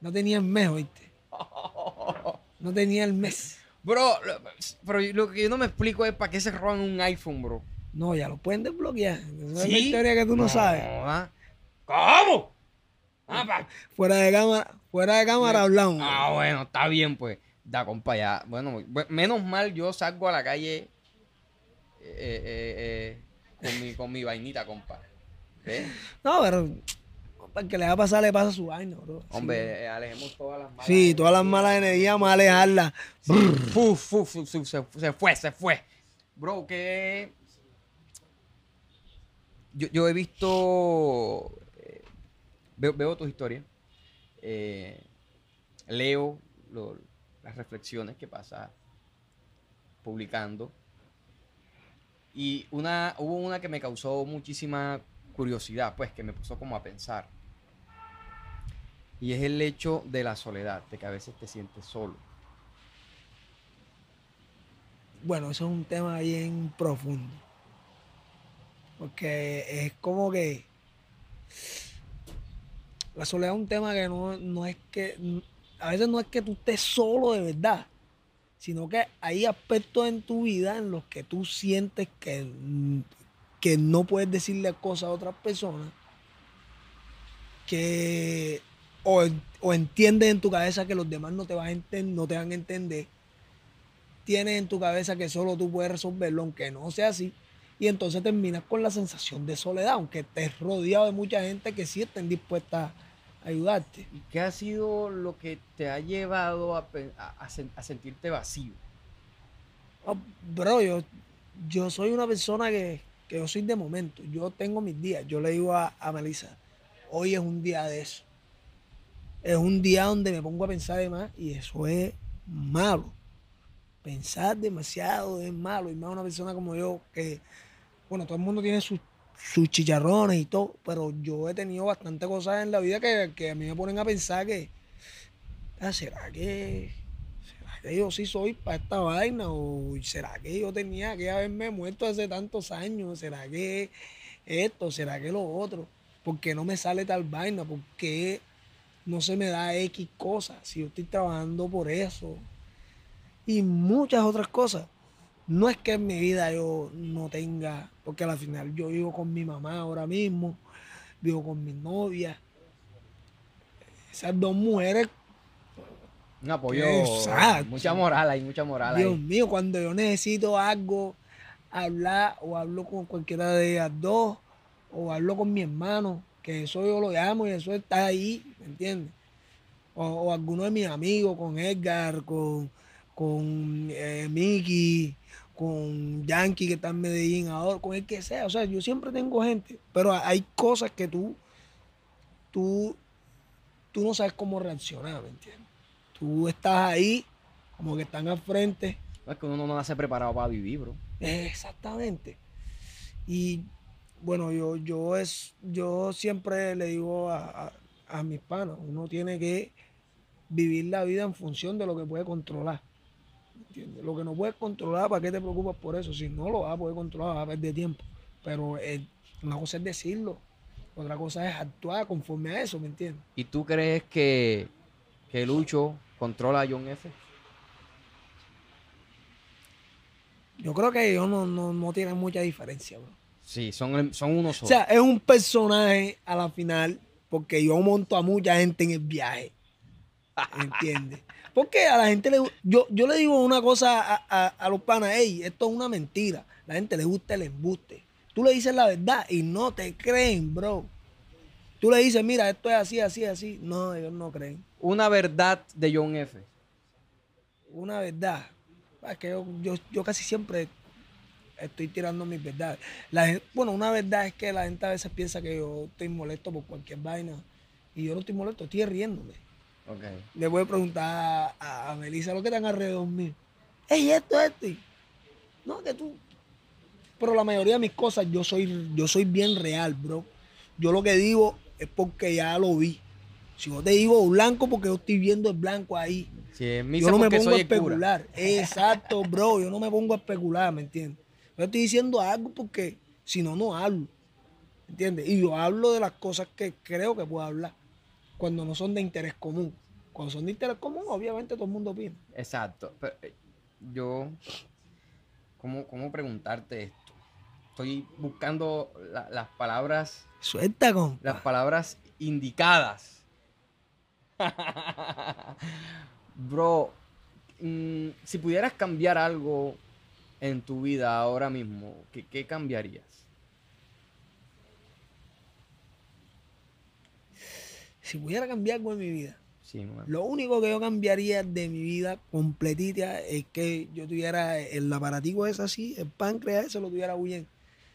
No tenía el mes, oíste. <laughs> No tenía el mes. Bro, lo- pero lo que yo no me explico es para qué se roban un iPhone, bro. No, ya lo pueden desbloquear. Esa es la ¿Sí? historia que tú no, sabes. ah. ¿Cómo? Ah, Fuera de cámara, fuera de cámara hablamos. Ah, bueno, está bien, pues. Da, compa, ya. Bueno, bu- menos mal yo salgo a la calle eh, eh, eh, con, mi, con mi vainita, compa. No, pero para que le va a pasar, le pasa su vaina, bro. Sí. Hombre, eh, alejemos todas las malas. Sí, todas las malas energías, vamos a alejarlas. Fu, fu, fu, fu, se, se fue, se fue. Bro, que. Yo, yo he visto. eh, veo, veo tus historias. eh, leo lo- las reflexiones que pasas publicando. Y una, hubo una que me causó muchísima curiosidad, pues, que me puso como a pensar. Y es el hecho de la soledad, de que a veces te sientes solo. Bueno, eso es un tema bien profundo. Porque es como que la soledad es un tema que no, no es que, a veces no es que tú estés solo de verdad, sino que hay aspectos en tu vida en los que tú sientes que, que no puedes decirle cosas a otras personas, que o, o entiendes en tu cabeza que los demás no te, van a enten- no te van a entender tienes en tu cabeza que solo tú puedes resolverlo, aunque no sea así. Y entonces terminas con la sensación de soledad, aunque estés rodeado de mucha gente que sí estén dispuestas a ayudarte. ¿Y qué ha sido lo que te ha llevado a, a sentirte vacío? Oh, bro, yo, yo soy una persona que, que yo soy de momento. Yo tengo mis días. Yo le digo a, a Melissa, hoy es un día de eso. Es un día donde me pongo a pensar de más y eso es malo. Pensar demasiado es malo. Y más una persona como yo, que, bueno, todo el mundo tiene sus, sus chicharrones y todo, pero yo he tenido bastantes cosas en la vida que, que a mí me ponen a pensar que, ah, ¿será que, será ¿será yo sí soy para esta vaina? ¿O será que yo tenía que haberme muerto hace tantos años? ¿Será que esto? ¿Será que lo otro? ¿Por qué no me sale tal vaina? ¿Por qué no se me da X cosas? Si yo estoy trabajando por eso. Y muchas otras cosas. No es que en mi vida yo no tenga, porque al final yo vivo con mi mamá ahora mismo, vivo con mi novia. Esas dos mujeres Un apoyo. Exacto. Mucha moral, hay mucha moral Dios ahí. mío, cuando yo necesito algo, hablar o hablo con cualquiera de ellas dos, o hablo con mi hermano, que eso yo lo llamo y eso está ahí, ¿me entiendes? O, o alguno de mis amigos, con Edgar, con, con eh, Mickey, con Yankee que está en Medellín ahora, con el que sea. O sea, yo siempre tengo gente, pero hay cosas que tú, tú, tú no sabes cómo reaccionar, ¿me entiendes? Tú estás ahí, como que están al frente. Es que uno no nace preparado para vivir, bro. Exactamente. Y bueno, yo, yo, es, yo siempre le digo a, a- a mis panas, uno tiene que vivir la vida en función de lo que puede controlar. ¿Entiendes? Lo que no puedes controlar, ¿para qué te preocupas por eso? Si no lo vas a poder controlar, vas a perder tiempo. Pero eh, una cosa es decirlo, otra cosa es actuar conforme a eso, ¿me entiendes? ¿Y tú crees que, que Lucho controla a John F? Yo creo que ellos no, no, no tienen mucha diferencia, bro. Sí, son, son uno O sea, es un personaje a la final, porque yo monto a mucha gente en el viaje. ¿Entiendes? <laughs> Porque a la gente le yo, yo le digo una cosa a, a- a los panas, hey, esto es una mentira. La gente le gusta el embuste. Tú le dices la verdad y no te creen, bro. Tú le dices, mira, esto es así, así, así. No, ellos no creen. Una verdad de John F. Una verdad. Es que yo, yo, yo casi siempre estoy tirando mis verdades. La gen- bueno, una verdad es que la gente a veces piensa que yo estoy molesto por cualquier vaina. Y yo no estoy molesto, estoy riéndome. Le voy a preguntar a, a Melissa lo que están alrededor mío. Ey, esto, esto. No, que tú. Pero la mayoría de mis cosas yo soy, yo soy bien real, bro. Yo lo que digo es porque ya lo vi. Si yo te digo blanco, porque yo estoy viendo el blanco ahí. Yo no me pongo a especular. Exacto, bro. Yo no me pongo a especular, ¿me entiendes? Yo estoy diciendo algo porque si no, no hablo. ¿Entiendes? Y yo hablo de las cosas que creo que puedo hablar. Cuando no son de interés común. Cuando son de interés común, obviamente todo el mundo opina. Exacto. Pero, eh, yo, ¿cómo, ¿cómo preguntarte esto? Estoy buscando la- las palabras, Suelta, con. las palabras indicadas. <laughs> Bro, mm, si pudieras cambiar algo en tu vida ahora mismo, ¿qué, qué cambiarías? Si pudiera cambiar algo en mi vida, Sí, lo único que yo cambiaría de mi vida completita es que yo tuviera el aparatico ese así, el páncreas ese lo tuviera bien.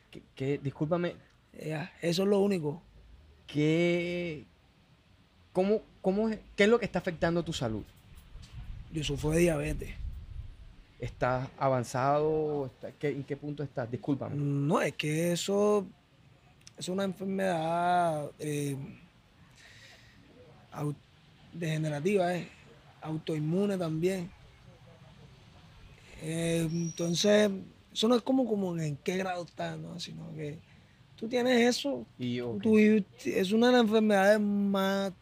¿Qué- qué- discúlpame, Ya, eso es lo único. ¿qué, cómo, cómo, es- ¿qué es lo que está afectando tu salud? Yo sufro de diabetes. ¿Estás avanzado? ¿Está- qué- ¿En qué punto estás? Discúlpame. No, es que eso es una enfermedad eh, degenerativa, eh, autoinmune también. Eh, entonces, eso no es como, como en qué grado estás, ¿no? sino que tú tienes eso. Y, ok. tú- es una de las enfermedades más,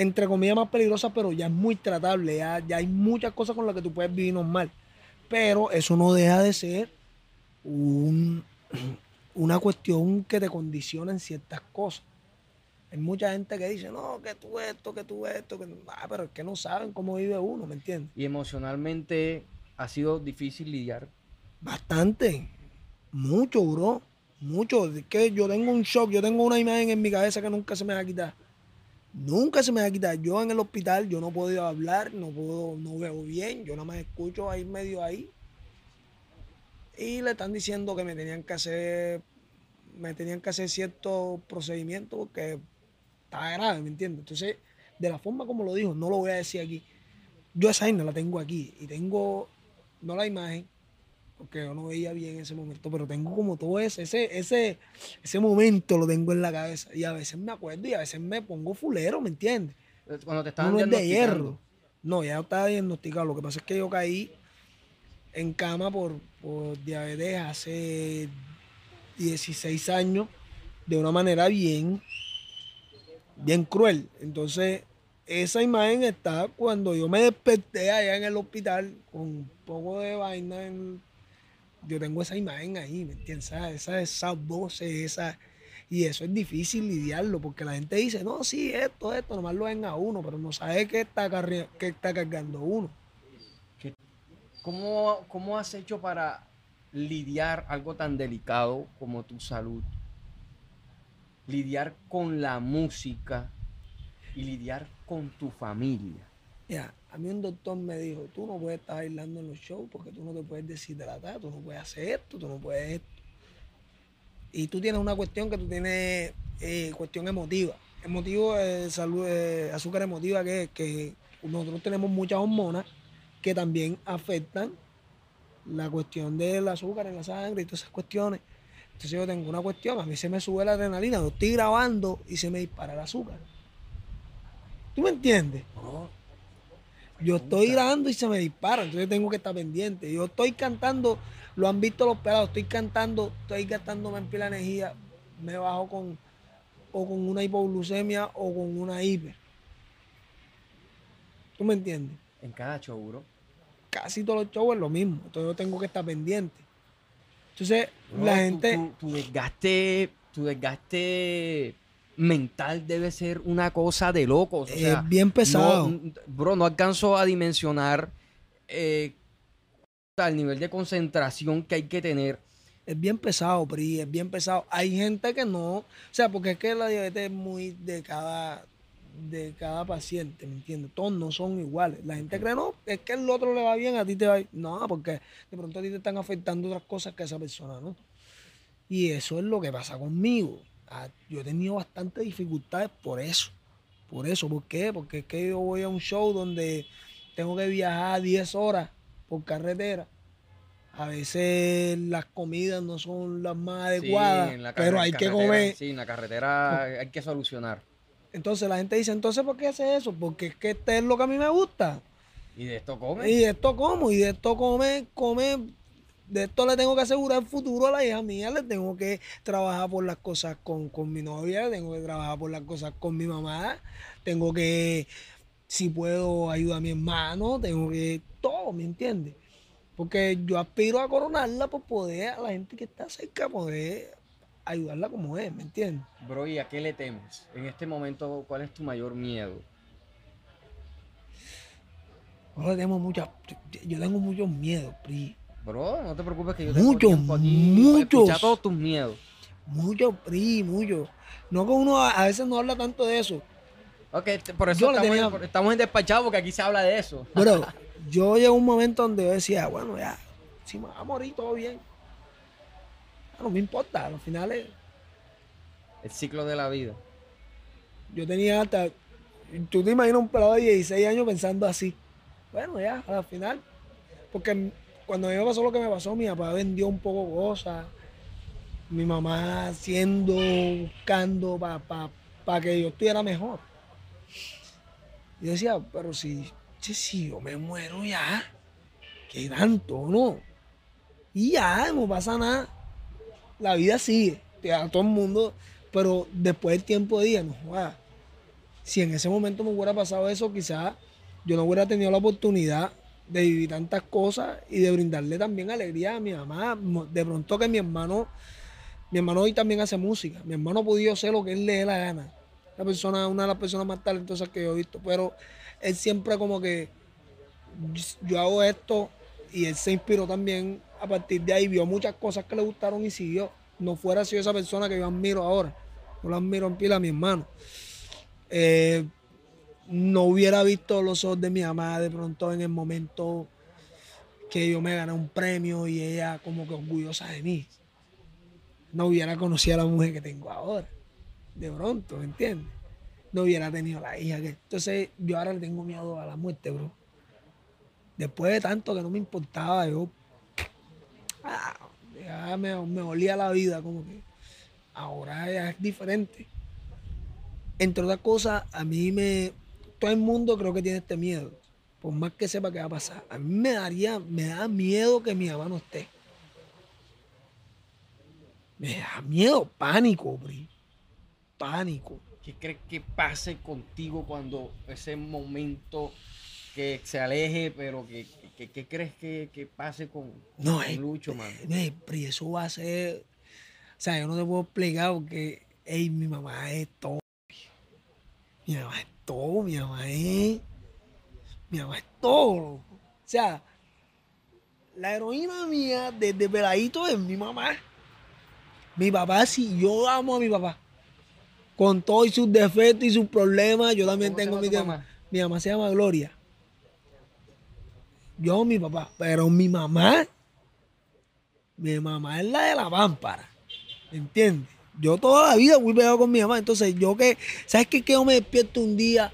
entre comillas, más peligrosas, pero ya es muy tratable. Ya, ya hay muchas cosas con las que tú puedes vivir normal. Pero eso no deja de ser un- <clears throat> una cuestión que te condiciona en ciertas cosas. Hay mucha gente que dice, no, que tú esto, que tú esto, que... Ah, pero es que no saben cómo vive uno, ¿me entiendes? Y emocionalmente ha sido difícil lidiar. Bastante. Mucho, bro. Mucho. Es que yo tengo un shock, yo tengo una imagen en mi cabeza que nunca se me va a quitar. Nunca se me va a quitar. Yo en el hospital, yo no podido hablar, no puedo, no veo bien, yo nada más escucho ahí medio ahí. Y le están diciendo que me tenían que hacer, me tenían que hacer ciertos procedimientos porque estaba grave, ¿me entiendes? Entonces, de la forma como lo dijo, no lo voy a decir aquí. Yo esa vaina la tengo aquí y tengo, no la imagen, porque yo no veía bien ese momento, pero tengo como todo ese, ese, ese, ese momento lo tengo en la cabeza. Y a veces me acuerdo y a veces me pongo fulero, ¿me entiendes? Cuando te estaban Uno es de hierro. No, ya estaba diagnosticado. Lo que pasa es que yo caí en cama por, por diabetes hace 16 años de una manera bien, bien cruel. Entonces, esa imagen está cuando yo me desperté allá en el hospital con un poco de vaina. en- yo tengo esa imagen ahí, ¿me entiendes? Esa- Esa, esas voces, esa, y eso es difícil lidiarlo porque la gente dice, no, sí, esto, esto, nomás lo ven a uno, pero no sabe qué está, qué está cargando uno. ¿Cómo, ¿Cómo has hecho para lidiar algo tan delicado como tu salud? Lidiar con la música y lidiar con tu familia. Mira, a mí un doctor me dijo, tú no puedes estar bailando en los shows porque tú no te puedes deshidratar, tú no puedes hacer esto, tú no puedes esto. Y tú tienes una cuestión que tú tienes, eh, cuestión emotiva. Emotivo, eh, salud, eh, azúcar emotiva, que que nosotros tenemos muchas hormonas que también afectan la cuestión del azúcar en la sangre y todas esas cuestiones. Entonces yo tengo una cuestión, a mí se me sube la adrenalina, yo estoy grabando y se me dispara el azúcar. ¿Tú me entiendes? Yo estoy grabando y se me dispara, entonces tengo que estar pendiente. Yo estoy cantando, lo han visto los pelados, estoy cantando, estoy gastándome en pila energía, me bajo con o con una hipoglucemia o con una hiper. ¿Tú me entiendes? En cada show, bro. Casi todos los shows es lo mismo, entonces yo tengo que estar pendiente. Entonces, Bro, la tu- gente, Tu, tu desgaste, tu desgaste mental debe ser una cosa de locos. O es bien pesado. No, bro, no alcanzo a dimensionar eh, el nivel de concentración que hay que tener. Es bien pesado, Pri, es bien pesado. Hay gente que no, o sea, porque es que la diabetes es muy de cada, de cada paciente, ¿me entiendes? Todos no son iguales. La gente cree, no, es que el otro le va bien, a ti te va bien. No, porque de pronto a ti te están afectando otras cosas que a esa persona, ¿no? Y eso es lo que pasa conmigo. Ah, Yo he tenido bastantes dificultades por eso. Por eso, ¿por qué? Porque es que yo voy a un show donde tengo que viajar 10 horas por carretera. A veces las comidas no son las más adecuadas, Sí, en la pero hay que comer. Sí, en la carretera hay que solucionar. Entonces la gente dice, entonces ¿por qué hace eso? Porque es que este es lo que a mí me gusta. Y de esto come. Y de esto como, y de esto come, come, de esto le tengo que asegurar el futuro a la hija mía, le tengo que trabajar por las cosas con, con mi novia, le tengo que trabajar por las cosas con mi mamá, tengo que, si puedo, ayudar a mi hermano, tengo que, todo, ¿me entiendes? Porque yo aspiro a coronarla por poder, a la gente que está cerca, poder ayudarla como es, ¿me entiendes? Bro, ¿y a qué le temes? En este momento, ¿cuál es tu mayor miedo? Ahora tengo muchas, yo tengo muchos miedos, Pri. Bro, no te preocupes que yo tengo Mucho, tiempo aquí para muchos. escuchar todos tus miedos. Mucho, Pri, mucho. No que uno a, a veces no habla tanto de eso. Ok, por eso estamos, tenía- en, estamos en despachado porque aquí se habla de eso. Pero <laughs> yo llegué a un momento donde yo decía, bueno, ya, si me va a morir todo bien. Ah, No me importa, al final es- El ciclo de la vida. yo tenía hasta, tú te imaginas un pelado de 16 años pensando así. Bueno, ya, al final, porque cuando a mí me pasó lo que me pasó, mi papá vendió un poco cosas, mi mamá haciendo, buscando para que yo estuviera mejor. Y yo decía, pero si, si, si yo me muero ya, ¿qué tanto, no? Y ya, no pasa nada. La vida sigue, a todo el mundo, pero después del tiempo de día, no jodas. Si en ese momento me hubiera pasado eso, quizás yo no hubiera tenido la oportunidad de vivir tantas cosas y de brindarle también alegría a mi mamá. De pronto que mi hermano, mi hermano hoy también hace música. Mi hermano ha podido hacer lo que él le dé la gana. Una persona, una de las personas más talentosas que yo he visto. Pero él siempre como que yo hago esto y él se inspiró también a partir de ahí, vio muchas cosas que le gustaron y siguió. No fuera sido esa persona que yo admiro ahora. Yo lo admiro en pila a mi hermano. Eh, no hubiera visto los ojos de mi mamá de pronto en el momento que yo me gané un premio y ella como que orgullosa de mí. No hubiera conocido a la mujer que tengo ahora. De pronto, ¿me entiendes? No hubiera tenido la hija que... Entonces yo ahora le tengo miedo a la muerte, bro. Después de tanto que no me importaba, yo... ah, ya me, me olía la vida como que... Ahora ya es diferente. Entre otras cosas, a mí me... Todo el mundo creo que tiene este miedo. por más que sepa qué va a pasar, a mí me daría, me da miedo que mi mamá no esté. Me da miedo, pánico, Bri. Pánico. ¿Qué crees que pase contigo cuando ese momento que se aleje, pero que, que- ¿qué crees que, que pase con, No, con es- Lucho, mano? Eh, Pri, eso va a ser. O sea, yo no te puedo explicar porque, ey, mi mamá es todo. Mi mamá es todo, mi mamá es. Mi mamá es todo. loco. O sea, la heroína mía desde peladito es mi mamá. Mi papá, sí, yo amo a mi papá. Con todos sus defectos y sus problemas, yo también ¿Cómo se tengo mi mamá? Mi mamá se llama Gloria. Yo mi papá, pero mi mamá, mi mamá es la de la pámpara. ¿Me entiendes? Yo toda la vida fui pegado con mi mamá. Entonces, yo que, ¿sabes qué? Que yo me despierto un día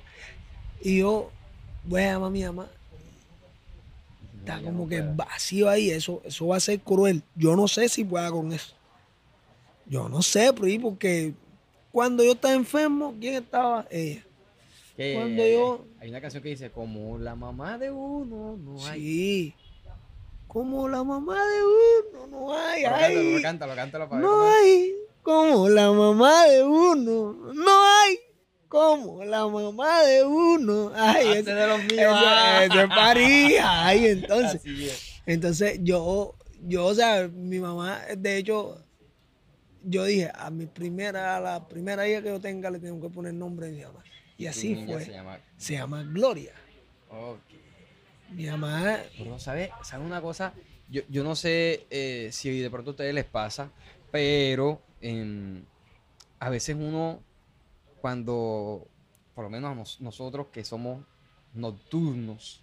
y yo voy a llamar a mi mamá. Está como no que vacío ahí. Eso, eso va a ser cruel. Yo no sé si pueda con eso. Yo no sé, porque cuando yo estaba enfermo, ¿quién estaba? Ella. Que cuando yo- Hay una canción que dice, como la mamá de uno, no hay. Sí. Como la mamá de uno, no hay. Pero ay. cántalo, cántalo, cántalo para No hay como la mamá de uno. No hay como la mamá de uno. Ay, ese, de los míos. ese- ah. ese es pareja. Ay, entonces, entonces yo, yo, o sea, mi mamá, de hecho, yo dije, a mi primera, a la primera hija que yo tenga le tengo que poner nombre de mi mamá. Y así fue. Se llama... Se llama Gloria. Ok. Mi mamá, Pero, ¿sabe, ¿sabe una cosa? Yo, yo no sé eh, si de pronto a ustedes les pasa, pero a veces uno, cuando, por lo menos nos- nosotros que somos nocturnos,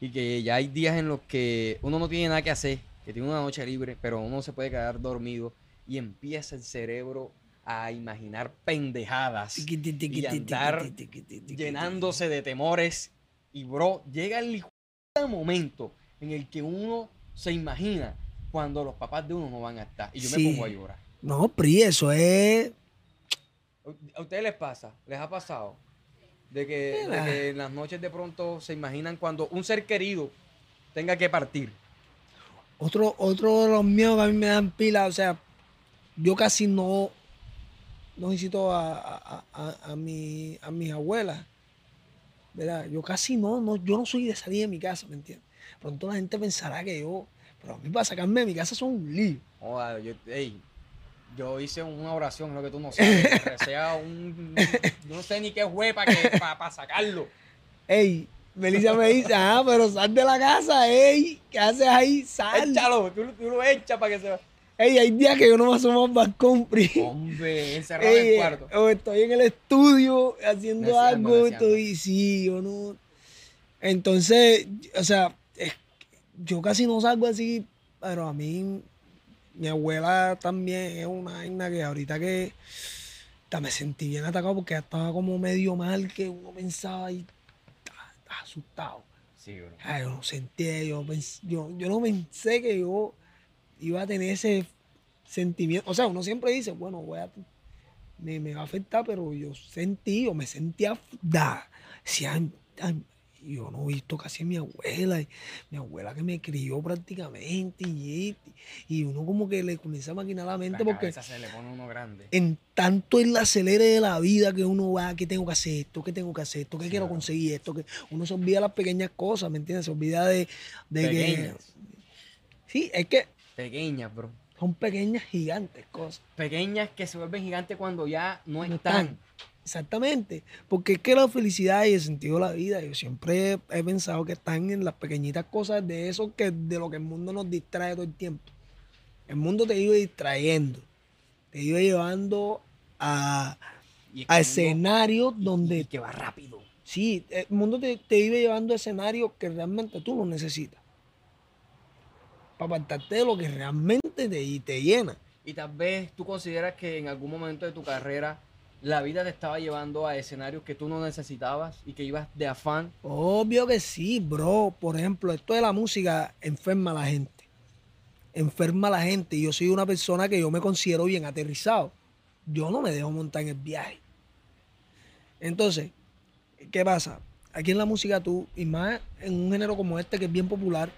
y que ya hay días en los que uno no tiene nada que hacer, que tiene una noche libre, pero uno se puede quedar dormido y empieza el cerebro a imaginar pendejadas Y andar llenándose de temores. Y bro, llega el momento en el que uno se imagina cuando los papás de uno no van a estar. Y yo Sí. me pongo a llorar. No, Pri, eso es. ¿A ustedes les pasa? ¿Les ha pasado? De que, de que en las noches de pronto se imaginan cuando un ser querido tenga que partir. Otro, otro de los miedos que a mí me dan pila, o sea, yo casi no, no visito a, a, a, a mi, a mis abuelas, ¿verdad? Yo casi no, no, yo no soy de salir de mi casa, ¿me entiendes? Pronto la gente pensará que yo, pero a mí para sacarme de mi casa son un lío. Joda, yo, ey, yo hice una oración, lo que tú no sabes. recé <laughs> a un. Yo no sé ni qué fue para para sacarlo. Ey, Melissa me dice, ah, pero sal de la casa, ey, ¿qué haces ahí? Sal. Échalo, tú, tú lo echas para que se Ey, hay días que yo no me asomo al balcón, <laughs> Pri. Hombre, encerrado en el cuarto. o estoy en el estudio haciendo Deseando, algo, deseando. estoy, sí, yo no. Entonces, o sea, yo casi no salgo así, pero a mí, mi abuela también es una vaina que ahorita que me sentí bien atacado porque estaba como medio mal, que uno pensaba y estaba, estaba asustado. Sí, bro. Ay, yo no sentía, yo, pens- yo, yo no pensé que yo iba a tener ese sentimiento. O sea, uno siempre dice, bueno, voy a, me, me va a afectar, pero yo sentí, yo me sentía, da, ay, ay, yo no he visto casi a mi abuela, y mi abuela que me crió prácticamente, y, y uno como que le comienza a maquinar la mente La porque cabeza se le pone uno grande. en tanto el acelere de la vida que uno va, que tengo que hacer esto, que tengo que hacer esto, que Sí, quiero claro. conseguir esto, que uno se olvida las pequeñas cosas, ¿me entiendes? Se olvida de, de que... Pequeñas. Sí, es que Pequeñas, bro. son pequeñas gigantes cosas. Pequeñas que se vuelven gigantes cuando ya no, No están. están. Exactamente. Porque es que la felicidad y el sentido de la vida, yo siempre he pensado que están en las pequeñitas cosas de eso que de lo que el mundo nos distrae todo el tiempo. El mundo te iba distrayendo, te iba llevando a, es a que escenarios donde y que va rápido. Sí, el mundo te, te iba llevando a escenarios que realmente tú no necesitas. Para apartarte de lo que realmente te, te llena. Y tal vez tú consideras que en algún momento de tu carrera la vida te estaba llevando a escenarios que tú no necesitabas y que ibas de afán. Obvio que sí, bro. Por ejemplo, esto de la música enferma a la gente. Enferma a la gente. Yo soy una persona que yo me considero bien aterrizado. Yo no me dejo montar en el viaje. Entonces, ¿qué pasa? aquí en la música tú, y más en un género como este que es bien popular,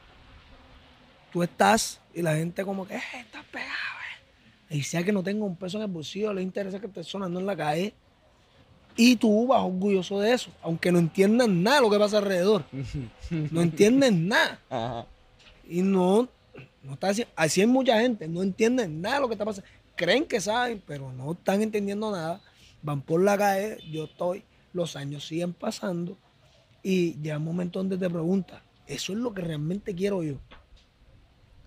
tú estás y la gente como que, eh, estás pegado. Y sea que no tengo un peso en el bolsillo, le interesa que estés sonando en la calle. Y tú vas orgulloso de eso, aunque no entiendas nada de lo que pasa alrededor. <laughs> No entiendes nada. Ajá. Y no, no está así. Así hay mucha gente, no entienden nada de lo que está pasando. Creen que saben, pero no están entendiendo nada. Van por la calle, yo estoy, los años siguen pasando y llega un momento donde te preguntas, ¿eso es lo que realmente quiero yo?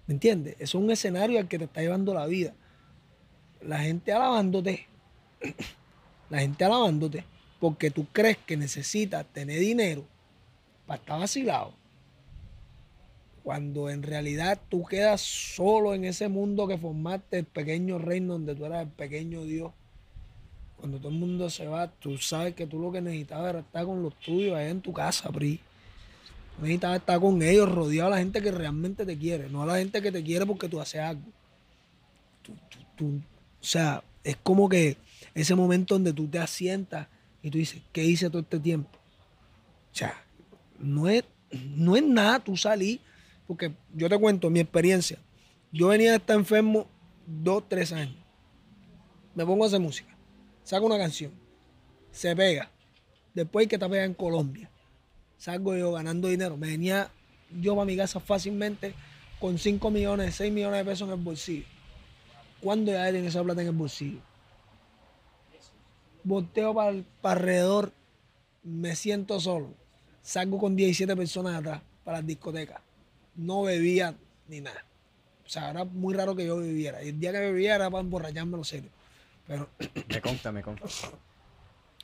¿Me entiendes? Eso es un escenario al que te está llevando la vida. La gente alabándote, <clears throat> la gente alabándote, porque tú crees que necesitas tener dinero para estar vacilado cuando en realidad tú quedas solo en ese mundo que formaste, el pequeño reino donde tú eras el pequeño Dios. Cuando todo el mundo se va, tú sabes que tú lo que necesitabas era estar con los tuyos allá en tu casa, Pri. Necesitabas estar con ellos, rodeado a la gente que realmente te quiere, no a la gente que te quiere porque tú haces algo. Tú- tú- o sea, es como que ese momento donde tú te asientas y tú dices, ¿qué hice todo este tiempo? O sea, no es, no es nada tú salí, porque yo te cuento mi experiencia. Yo venía de estar enfermo dos, tres años. Me pongo a hacer música, saco una canción, se pega. Después que está pegada en Colombia. Salgo yo ganando dinero. Me venía yo para mi casa fácilmente con 5 millones, 6 millones de pesos en el bolsillo. ¿Cuándo ya tiene esa plata en el bolsillo? Volteo para, para alrededor, me siento solo. Salgo con 17 personas atrás para las discotecas. No bebía ni nada. O sea, era muy raro que yo bebiera. Y el día que bebía era para emborracharme lo serio. Pero <coughs> Me consta, me consta.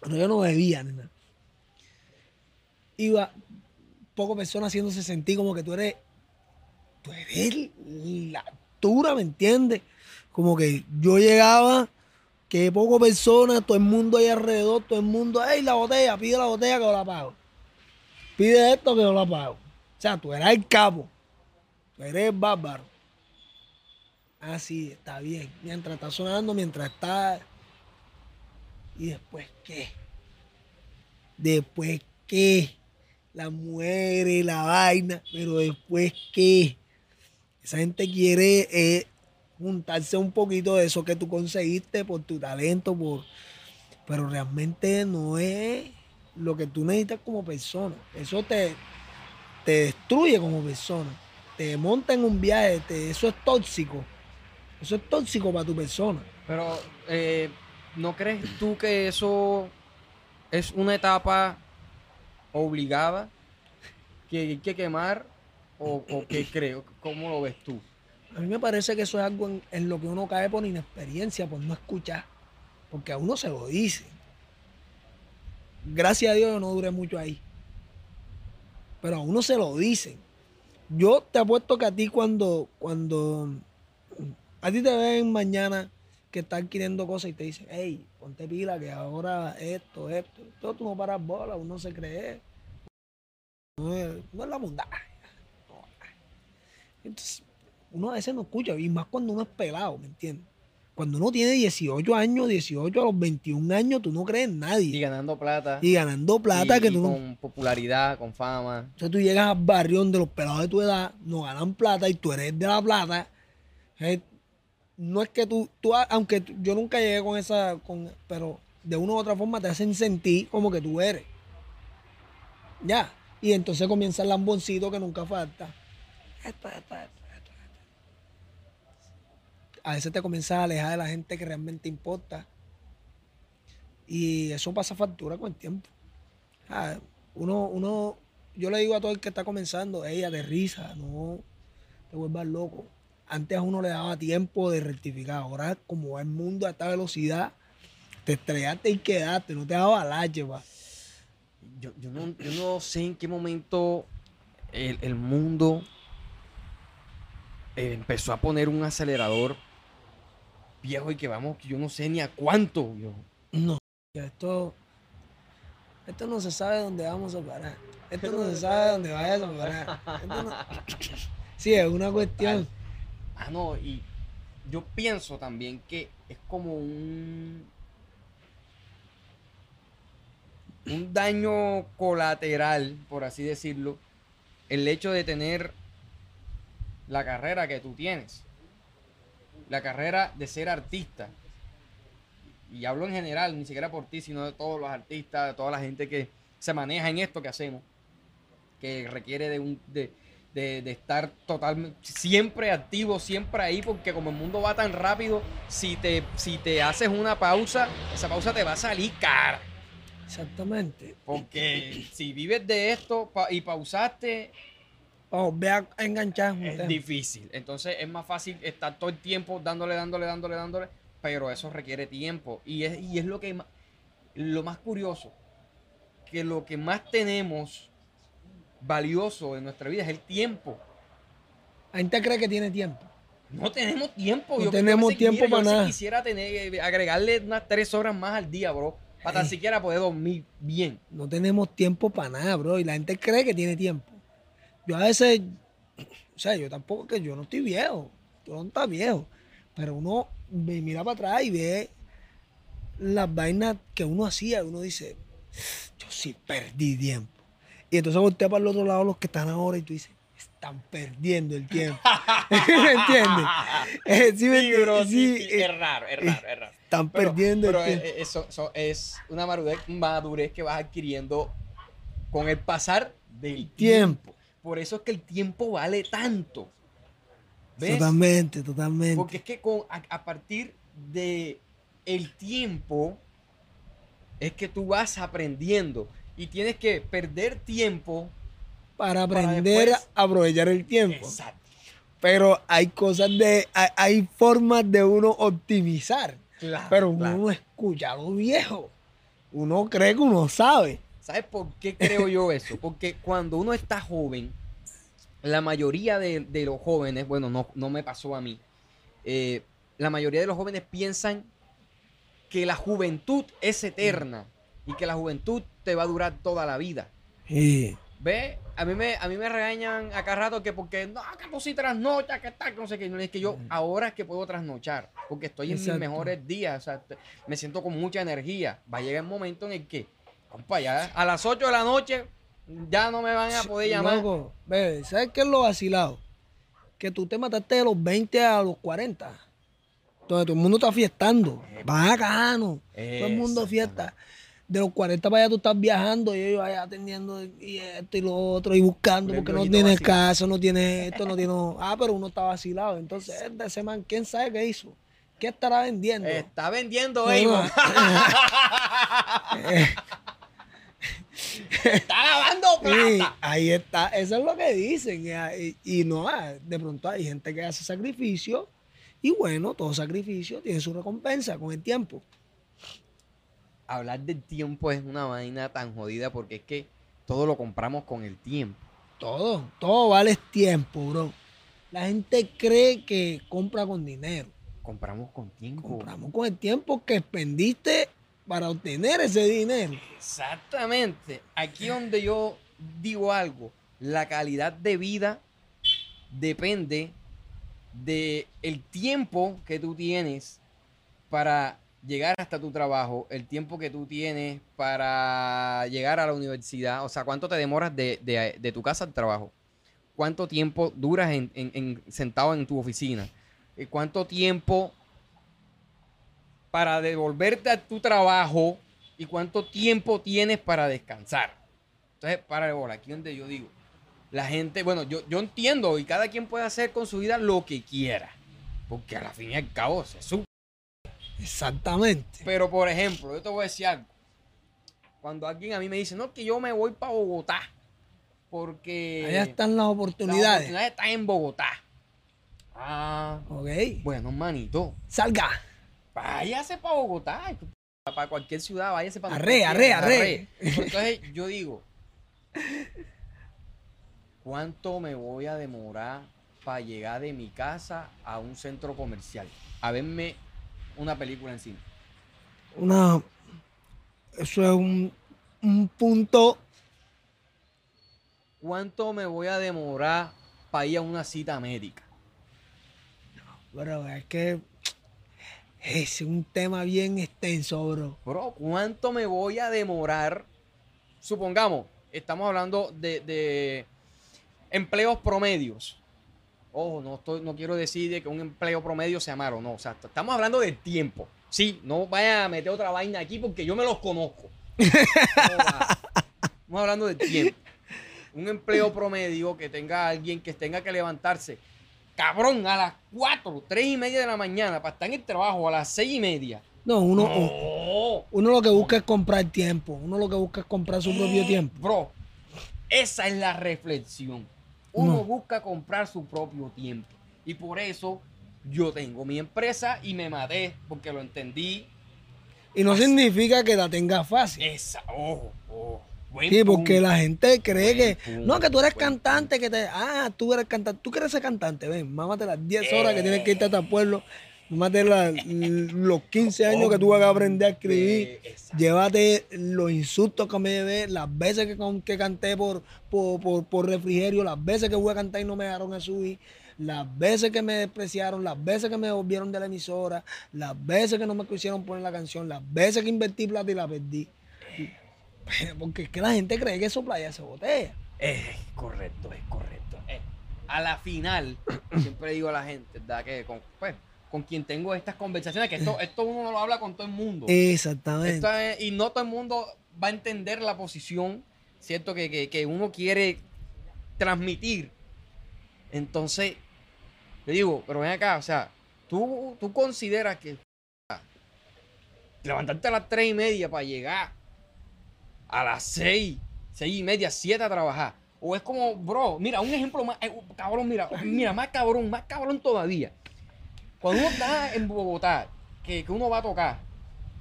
pero yo no bebía ni nada. Iba poco personas haciéndose sentir como que tú eres, tú eres la altura, ¿me entiendes? Como que yo llegaba, que poco personas, todo el mundo ahí alrededor, todo el mundo, hey, la botella, pide la botella que yo la pago. Pide esto que yo la pago. O sea, tú eras el capo, tú eres el bárbaro. Ah, sí, está bien. Mientras está sonando, mientras está ¿Y después qué? ¿Después qué? La muere, la vaina, pero después qué? Esa gente quiere eh, juntarse un poquito de eso que tú conseguiste por tu talento, por, pero realmente no es lo que tú necesitas como persona. Eso te, te destruye como persona. Te monta en un viaje, te- eso es tóxico. Eso es tóxico para tu persona. Pero, eh, ¿no crees tú que eso es una etapa obligada que hay que quemar? ¿O, o qué creo? ¿Cómo lo ves tú? A mí me parece que eso es algo en, lo que uno cae por inexperiencia, por no escuchar. Porque a uno se lo dice. Gracias a Dios yo no duré mucho ahí. Pero a uno se lo dicen. Yo te apuesto que a ti cuando, cuando a ti te ven mañana que estás adquiriendo cosas y te dicen, hey, ponte pila que ahora esto, esto, todo tú no paras bola, uno se cree. No es, no es la bondad. Entonces, uno a veces no escucha, y más cuando uno es pelado, ¿me entiendes? Cuando uno tiene 18 años, 18 a los 21 años, tú no crees en Y nadie. ganando plata. Y ganando plata y- que y tú no... con popularidad, con fama. Entonces tú llegas al barrio donde los pelados de tu edad no ganan plata y tú eres de la plata. Eh, no es que tú, tú aunque yo nunca llegué con esa, con, pero de una u otra forma te hacen sentir como que tú eres. Ya. Y entonces comienza el lamboncito que nunca falta. Esto, esto, esto, esto, esto. A veces te comienzas a alejar de la gente que realmente importa. Y eso pasa factura con el tiempo. Uno, uno, yo le digo a todo el que está comenzando, ella de risa, no te vuelvas loco. Antes a uno le daba tiempo de rectificar. Ahora, como va el mundo a esta velocidad, te estrellaste y quedaste, no te daba la pa. Yo, yo no, yo no sé en qué momento el, el mundo eh, empezó a poner un acelerador viejo y que vamos, que yo no sé ni a cuánto. Yo, No, esto, esto no se sabe dónde vamos a parar. Esto no se sabe dónde vayas a parar. Esto no- <laughs> Sí, es una cuestión. Ah, no, y yo pienso también que es como un. un daño colateral, por así decirlo, el hecho de tener la carrera que tú tienes. La carrera de ser artista. Y hablo en general, ni siquiera por ti, sino de todos los artistas, de toda la gente que se maneja en esto que hacemos. Que requiere de un. De, de, de estar totalmente siempre activo, siempre ahí, porque como el mundo va tan rápido, si te, si te haces una pausa, esa pausa te va a salir cara. Exactamente. Porque <clears throat> si vives de esto y pausaste, Vamos, ve a a enganchar. es difícil. Entonces es más fácil estar todo el tiempo dándole, dándole, dándole, dándole, pero eso requiere tiempo. Y es, y es lo que lo más curioso, que lo que más tenemos valioso en nuestra vida es el tiempo. La gente cree que tiene tiempo. No tenemos tiempo. No Yo- tenemos tiempo para nada. quisiera tener, eh, agregarle unas tres horas más al día, bro. Para tan siquiera poder dormir bien. No tenemos tiempo para nada, bro. Y la gente cree que tiene tiempo. Yo a veces, o sea, yo tampoco que yo no estoy viejo. Tú no estás viejo. Pero uno ve- mira para atrás y ve las vainas que uno hacía. Y uno dice, yo sí perdí tiempo. Y entonces voltea para el otro lado los que están ahora y tú dices, están perdiendo el tiempo. <laughs> ¿Me entiendes? Eh, ¿sí me Sí, entiendes? bro, sí, Sí, sí, eh, es raro, es raro, es raro. están Pero- perdiendo pero el tiempo. eh, eso, eso es una madurez, madurez que vas adquiriendo con el pasar del Tiempo. tiempo. Por eso es que el tiempo vale tanto. ¿Ves? Totalmente, totalmente. Porque es que con, a, a partir de el tiempo es que tú vas aprendiendo y tienes que perder tiempo. para aprender a aprovechar el tiempo. Exacto. Pero hay cosas de, hay, hay formas de uno optimizar. Claro, Pero uno claro. escucha a lo viejo. Uno cree que uno sabe. ¿Sabes por qué creo yo eso? Porque cuando uno está joven, la mayoría de, de los jóvenes, bueno, no, no me pasó a mí, eh, la mayoría de los jóvenes piensan que la juventud es eterna y que la juventud te va a durar toda la vida. Sí. ¿Ves? A mí me, a mí me regañan a cada rato que porque no, que tú sí trasnochas, que tal, que no sé qué. No, Es que yo ahora es que puedo trasnochar, porque estoy en Exacto. mis mejores días, o sea, me siento con mucha energía. Va a llegar el momento en el que, compa, ya a las 8 de la noche ya no me van a poder llamar. Loco, ve, ¿sabes qué es lo vacilado? Que tú te mataste de los 20 a los 40. Entonces todo el mundo está fiestando. Bacano. Todo el mundo fiesta. De los 40 para allá tú estás viajando y ellos allá atendiendo y esto y lo otro y buscando porque no tienes vacilado. caso, no tienes esto, no tienes... <laughs> Ah, pero uno está vacilado. Entonces, de ese man, ¿quién sabe qué hizo? ¿Qué estará vendiendo? Está vendiendo Bueno, Avon. <laughs> <laughs> Está lavando <laughs> plata. ahí está, eso es lo que dicen. Y, y no, ah, de pronto hay gente que hace sacrificio y bueno, todo sacrificio tiene su recompensa con el tiempo. Hablar del tiempo es una vaina tan jodida porque es que todo lo compramos con el tiempo. Todo, todo vale tiempo, bro. La gente cree que compra con dinero. Compramos con tiempo. Compramos con el tiempo que expendiste para obtener ese dinero. Exactamente. Aquí donde yo digo algo, la calidad de vida depende de el tiempo que tú tienes para llegar hasta tu trabajo, el tiempo que tú tienes para llegar a la universidad, o sea, cuánto te demoras de, de- tu casa al trabajo, cuánto tiempo duras en- en- en- sentado en tu oficina, Eh, cuánto tiempo para devolverte a tu trabajo y cuánto tiempo tienes para descansar. Entonces, para de bola, aquí donde yo digo, la gente, bueno, yo, yo entiendo y cada quien puede hacer con su vida lo que quiera, porque a la fin y al cabo se su Exactamente. pero, por ejemplo, yo te voy a decir algo. Cuando alguien a mí me dice, no, que yo me voy para Bogotá, porque Allá están las las oportunidades. oportunidades están en Bogotá. Ah, Ok. bueno, manito, Salga. Váyase para Bogotá, para cualquier ciudad, váyase para Arre, arre, arre. Entonces, yo digo, ¿cuánto me voy a demorar para llegar de mi casa a un centro comercial? A verme una película encima. Una. Eso es un, un punto. ¿Cuánto me voy a demorar para ir a una cita médica? Bro, es que. Es un tema bien extenso, bro. Bro, ¿cuánto me voy a demorar supongamos, estamos hablando de, de empleos promedios. Ojo, no, estoy, no quiero decir de que un empleo promedio sea malo, no. O sea, estamos hablando de tiempo. Sí, no vaya a meter otra vaina aquí porque yo me los conozco. Estamos hablando de tiempo. Un empleo promedio que tenga alguien que tenga que levantarse, cabrón, a las 4, 3 y media de la mañana para estar en el trabajo a las 6 y media. No, uno, No. uno lo que busca es comprar tiempo. Uno lo que busca es comprar su propio Eh, tiempo. Bro, esa es la reflexión. Uno No. busca comprar su propio tiempo. Y por eso yo tengo mi empresa y me maté porque lo entendí. Y no significa que la tenga fácil. Esa, ojo, ojo. Buen Sí, porque punto. la gente cree Buen que. punto, No, que tú eres buen cantante, que te. Ah, tú eres cantante. Tú quieres ser cantante, ven, mámate las 10 horas que tienes que irte hasta el pueblo. Mámate la- los 15 años que tú vas a aprender a escribir. Llévate los insultos que me llevé, las veces que, con- que canté por, por, por- por refrigerio, las veces que voy a cantar y no me dejaron a subir, las veces que me despreciaron, las veces que me volvieron de la emisora, las veces que no me quisieron poner la canción, las veces que invertí plata y la perdí. Porque es que la gente cree que eso playa se botella. Es correcto, es correcto. Eh, a la final, <coughs> siempre digo a la gente, ¿verdad? Que con, pues, con quien tengo estas conversaciones, que esto, <laughs> esto uno no lo habla con todo el mundo. Exactamente. Esto es- y no todo el mundo va a entender la posición, ¿cierto? Que, que- que uno quiere transmitir. Entonces, le digo, pero ven acá, o sea, tú, tú consideras que levantarte a las tres y media para llegar a las seis, seis y media, siete a trabajar. O es como, bro, mira, un ejemplo más, eh, cabrón, mira, mira, más cabrón, más cabrón todavía. Cuando uno está en Bogotá, que, que uno va a tocar,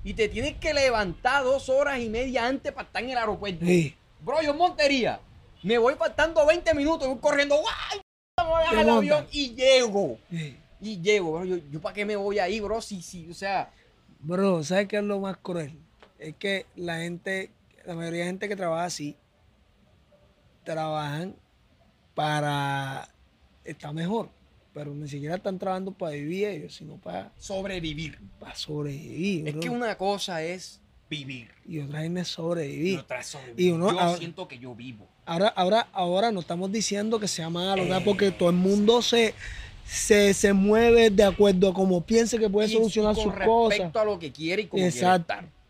y te tienes que levantar dos horas y media antes para estar en el aeropuerto. Sí. Bro, yo en Montería, me voy faltando 20 minutos, voy corriendo, ¡guay! Me voy a Te el avión y llego. Sí. Y llego, bro. Yo, yo para qué me voy ahí, bro? Sí, sí, o sea, Bro, ¿sabes qué es lo más cruel? Es que la gente, la mayoría de gente que trabaja así, trabajan para estar mejor, pero ni siquiera están trabajando para vivir ellos, sino para, sobrevivir. para sobrevivir. Es bro. que una cosa es vivir. Y otra es Y sobrevivir. otra es sobrevivir. Y uno yo ahora- siento que yo vivo. Ahora, ahora, ahora no estamos diciendo que sea malo, ¿verdad? Eh. porque todo el mundo se, se, se mueve de acuerdo a cómo piense que puede Y- solucionar y con sus respecto cosas. a lo que quiere y como Exacto. quiere estar.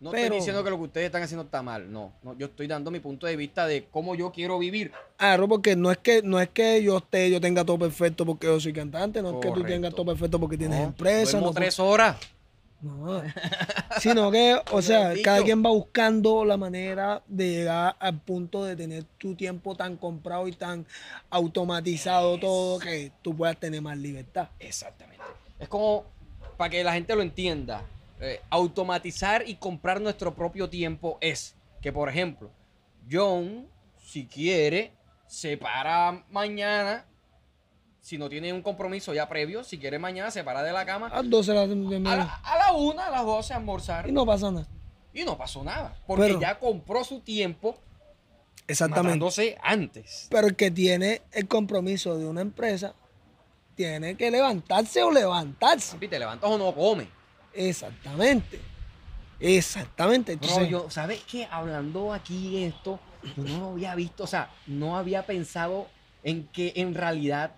No Pero- estoy diciendo que lo que ustedes están haciendo está mal, no, no. Yo estoy dando mi punto de vista de cómo yo quiero vivir. Claro, porque no es que no es que yo esté, yo tenga todo perfecto porque yo soy cantante, no es que tú tengas todo perfecto porque tienes No, empresa, no, tres horas. no. sino que, <laughs> o sea, cada quien va buscando la manera de llegar al punto de tener tu tiempo tan comprado y tan automatizado todo que tú puedas tener más libertad. Exactamente. Es como, para que la gente lo entienda, eh, automatizar y comprar nuestro propio tiempo es que, por ejemplo, John, si quiere, se para mañana, si no tiene un compromiso ya previo, si quiere mañana, se para de la cama A las 12 de la, a la, a la una, a las 12 a almorzar y no pasa nada. y no pasó nada. Porque Pero- ya compró su tiempo Exactamente. matándose antes. Pero el que tiene el compromiso de una empresa tiene que levantarse o levantarse. Papi, te levantas o no comes. Exactamente. Exactamente. Bro, Entonces, yo, ¿sabes qué? Hablando aquí esto, yo no lo había visto, o sea, no había pensado en que en realidad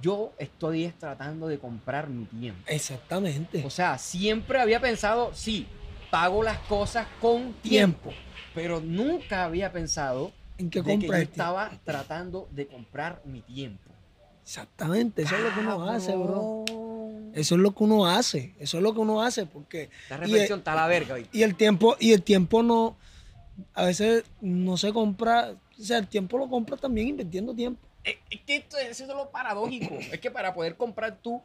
yo estoy es tratando de comprar mi tiempo. Exactamente. O sea, siempre había pensado, sí, pago las cosas con tiempo, pero nunca había pensado ¿En de que yo estaba tratando de comprar mi tiempo. Exactamente. Eso es lo que uno hace, bro. Eso es lo que uno hace. Eso es lo que uno hace porque Esta y reflexión el, está a la verga, y el tiempo y el tiempo no a veces no se compra, o sea, el tiempo lo compra también invirtiendo tiempo. Es, es que esto, eso es lo paradójico. es que para poder comprar tu,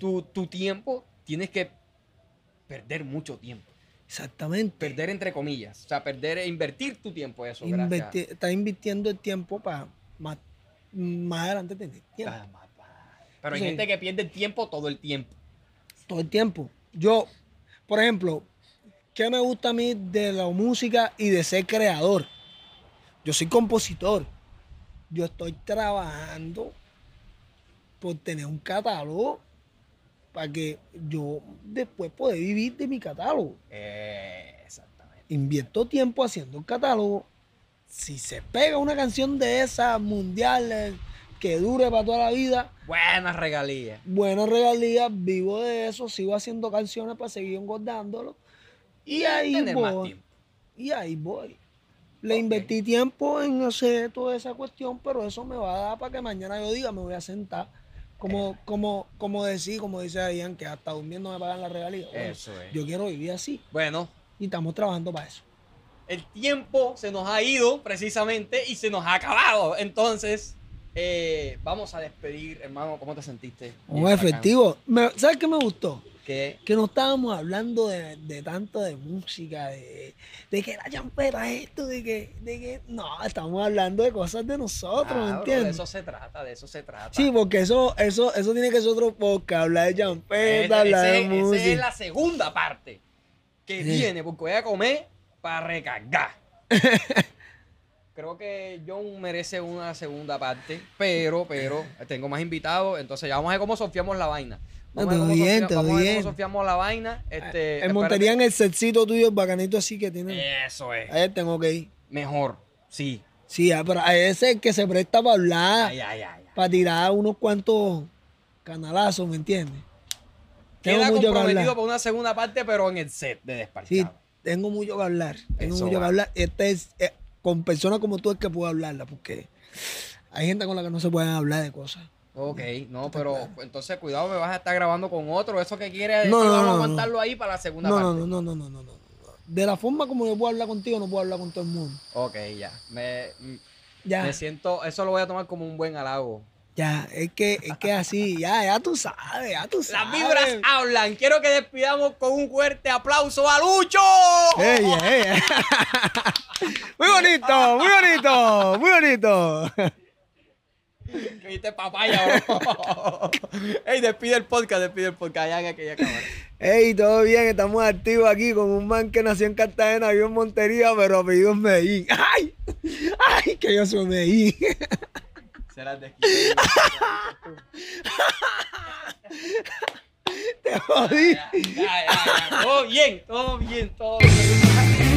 tu, tu tiempo, tienes que perder mucho tiempo. Exactamente. Perder entre comillas. O sea, perder e invertir tu tiempo, eso. Inverti- gracias. está invirtiendo el tiempo para más, más adelante tener tiempo. Ah. Pero hay Sí. gente que pierde el tiempo todo el tiempo. todo el tiempo. Yo, por ejemplo, ¿qué me gusta a mí de la música y de ser creador? Yo soy compositor. Yo estoy trabajando por tener un catálogo para que yo después pueda vivir de mi catálogo. Eh, exactamente. Invierto tiempo haciendo el catálogo si se pega una canción de esa mundial eh, que dure para toda la vida, Buenas regalías. buenas regalías, vivo de eso, sigo haciendo canciones para seguir engordándolo. Y ahí tener más voy. tiempo. Y ahí voy. Le invertí tiempo en hacer toda esa cuestión, pero eso me va a dar para que mañana yo diga, me voy a sentar. Como, como, como decir, como dice Ian, que hasta durmiendo me pagan la regalía. Bueno, Eso es. Yo quiero vivir así. Bueno, Y estamos trabajando para eso. el tiempo se nos ha ido precisamente y se nos ha acabado. Entonces, eh, vamos a despedir, hermano. ¿Cómo te sentiste? Bacán. efectivo. Me- ¿Sabes qué me gustó? Que Que no estábamos hablando de, de tanto de música, de, de que la champera es esto, de que, de que. No, estamos hablando de cosas de nosotros, Ah, ¿me bro, entiendes? de eso se trata, de eso se trata. Sí, porque eso, eso, eso tiene que ser otro podcast, hablar de champeta, hablar de ese- esa música. es la segunda parte que Sí. viene porque voy a comer para recargar. <laughs> Creo que John merece una segunda parte, pero, pero tengo más invitados, entonces ya vamos a ver cómo sofiamos la vaina. No, Vamos a ver bien, sofia- vamos a ver cómo sofiamos la vaina. Este, en espérate. Montería, en el setcito tuyo, el bacanito así que tiene. Eso es. Ahí tengo que ir. Mejor, sí. Sí, ah, pero a ese es el que se presta para hablar, Ay, ay, ay. ay. para tirar unos cuantos canalazos, ¿me entiendes? Tengo Queda mucho comprometido para una segunda parte, pero en el set de Sí, Desparchado. tengo mucho que hablar. Tengo Eso mucho va. que hablar. Este es eh, con personas como tú es que puedo hablarla, porque hay gente con la que no se pueden hablar de cosas. Ok, no, pero entonces cuidado, me vas a estar grabando con otro. Eso que quieres No, no, vamos no, aguantarlo ahí para la segunda No, parte. no, no, no, no, no, no, no. De la forma como yo puedo hablar contigo, no puedo hablar con todo el mundo. Ok, ya. Me, Ya, me siento, eso lo voy a tomar como un buen halago. Ya, es que, es que así, ya, ya tú sabes, ya tú sabes. Las vibras hablan. Quiero que despidamos con un fuerte aplauso a Lucho. Ey, ey, ey. <laughs> Muy bonito, muy bonito, muy bonito. Viste papaya, bro. <laughs> Ey, despide el podcast, despide el podcast. Ya. Ey, todo bien, estamos activos aquí con un man que nació en Cartagena, vivió en Montería, pero apellido es Medellín. <laughs> ¡Ay! ¡Ay, que yo soy Medellín! Serás desquiciado. <laughs> Te jodí. Ya, ya, ya. Todo bien, todo bien, todo bien.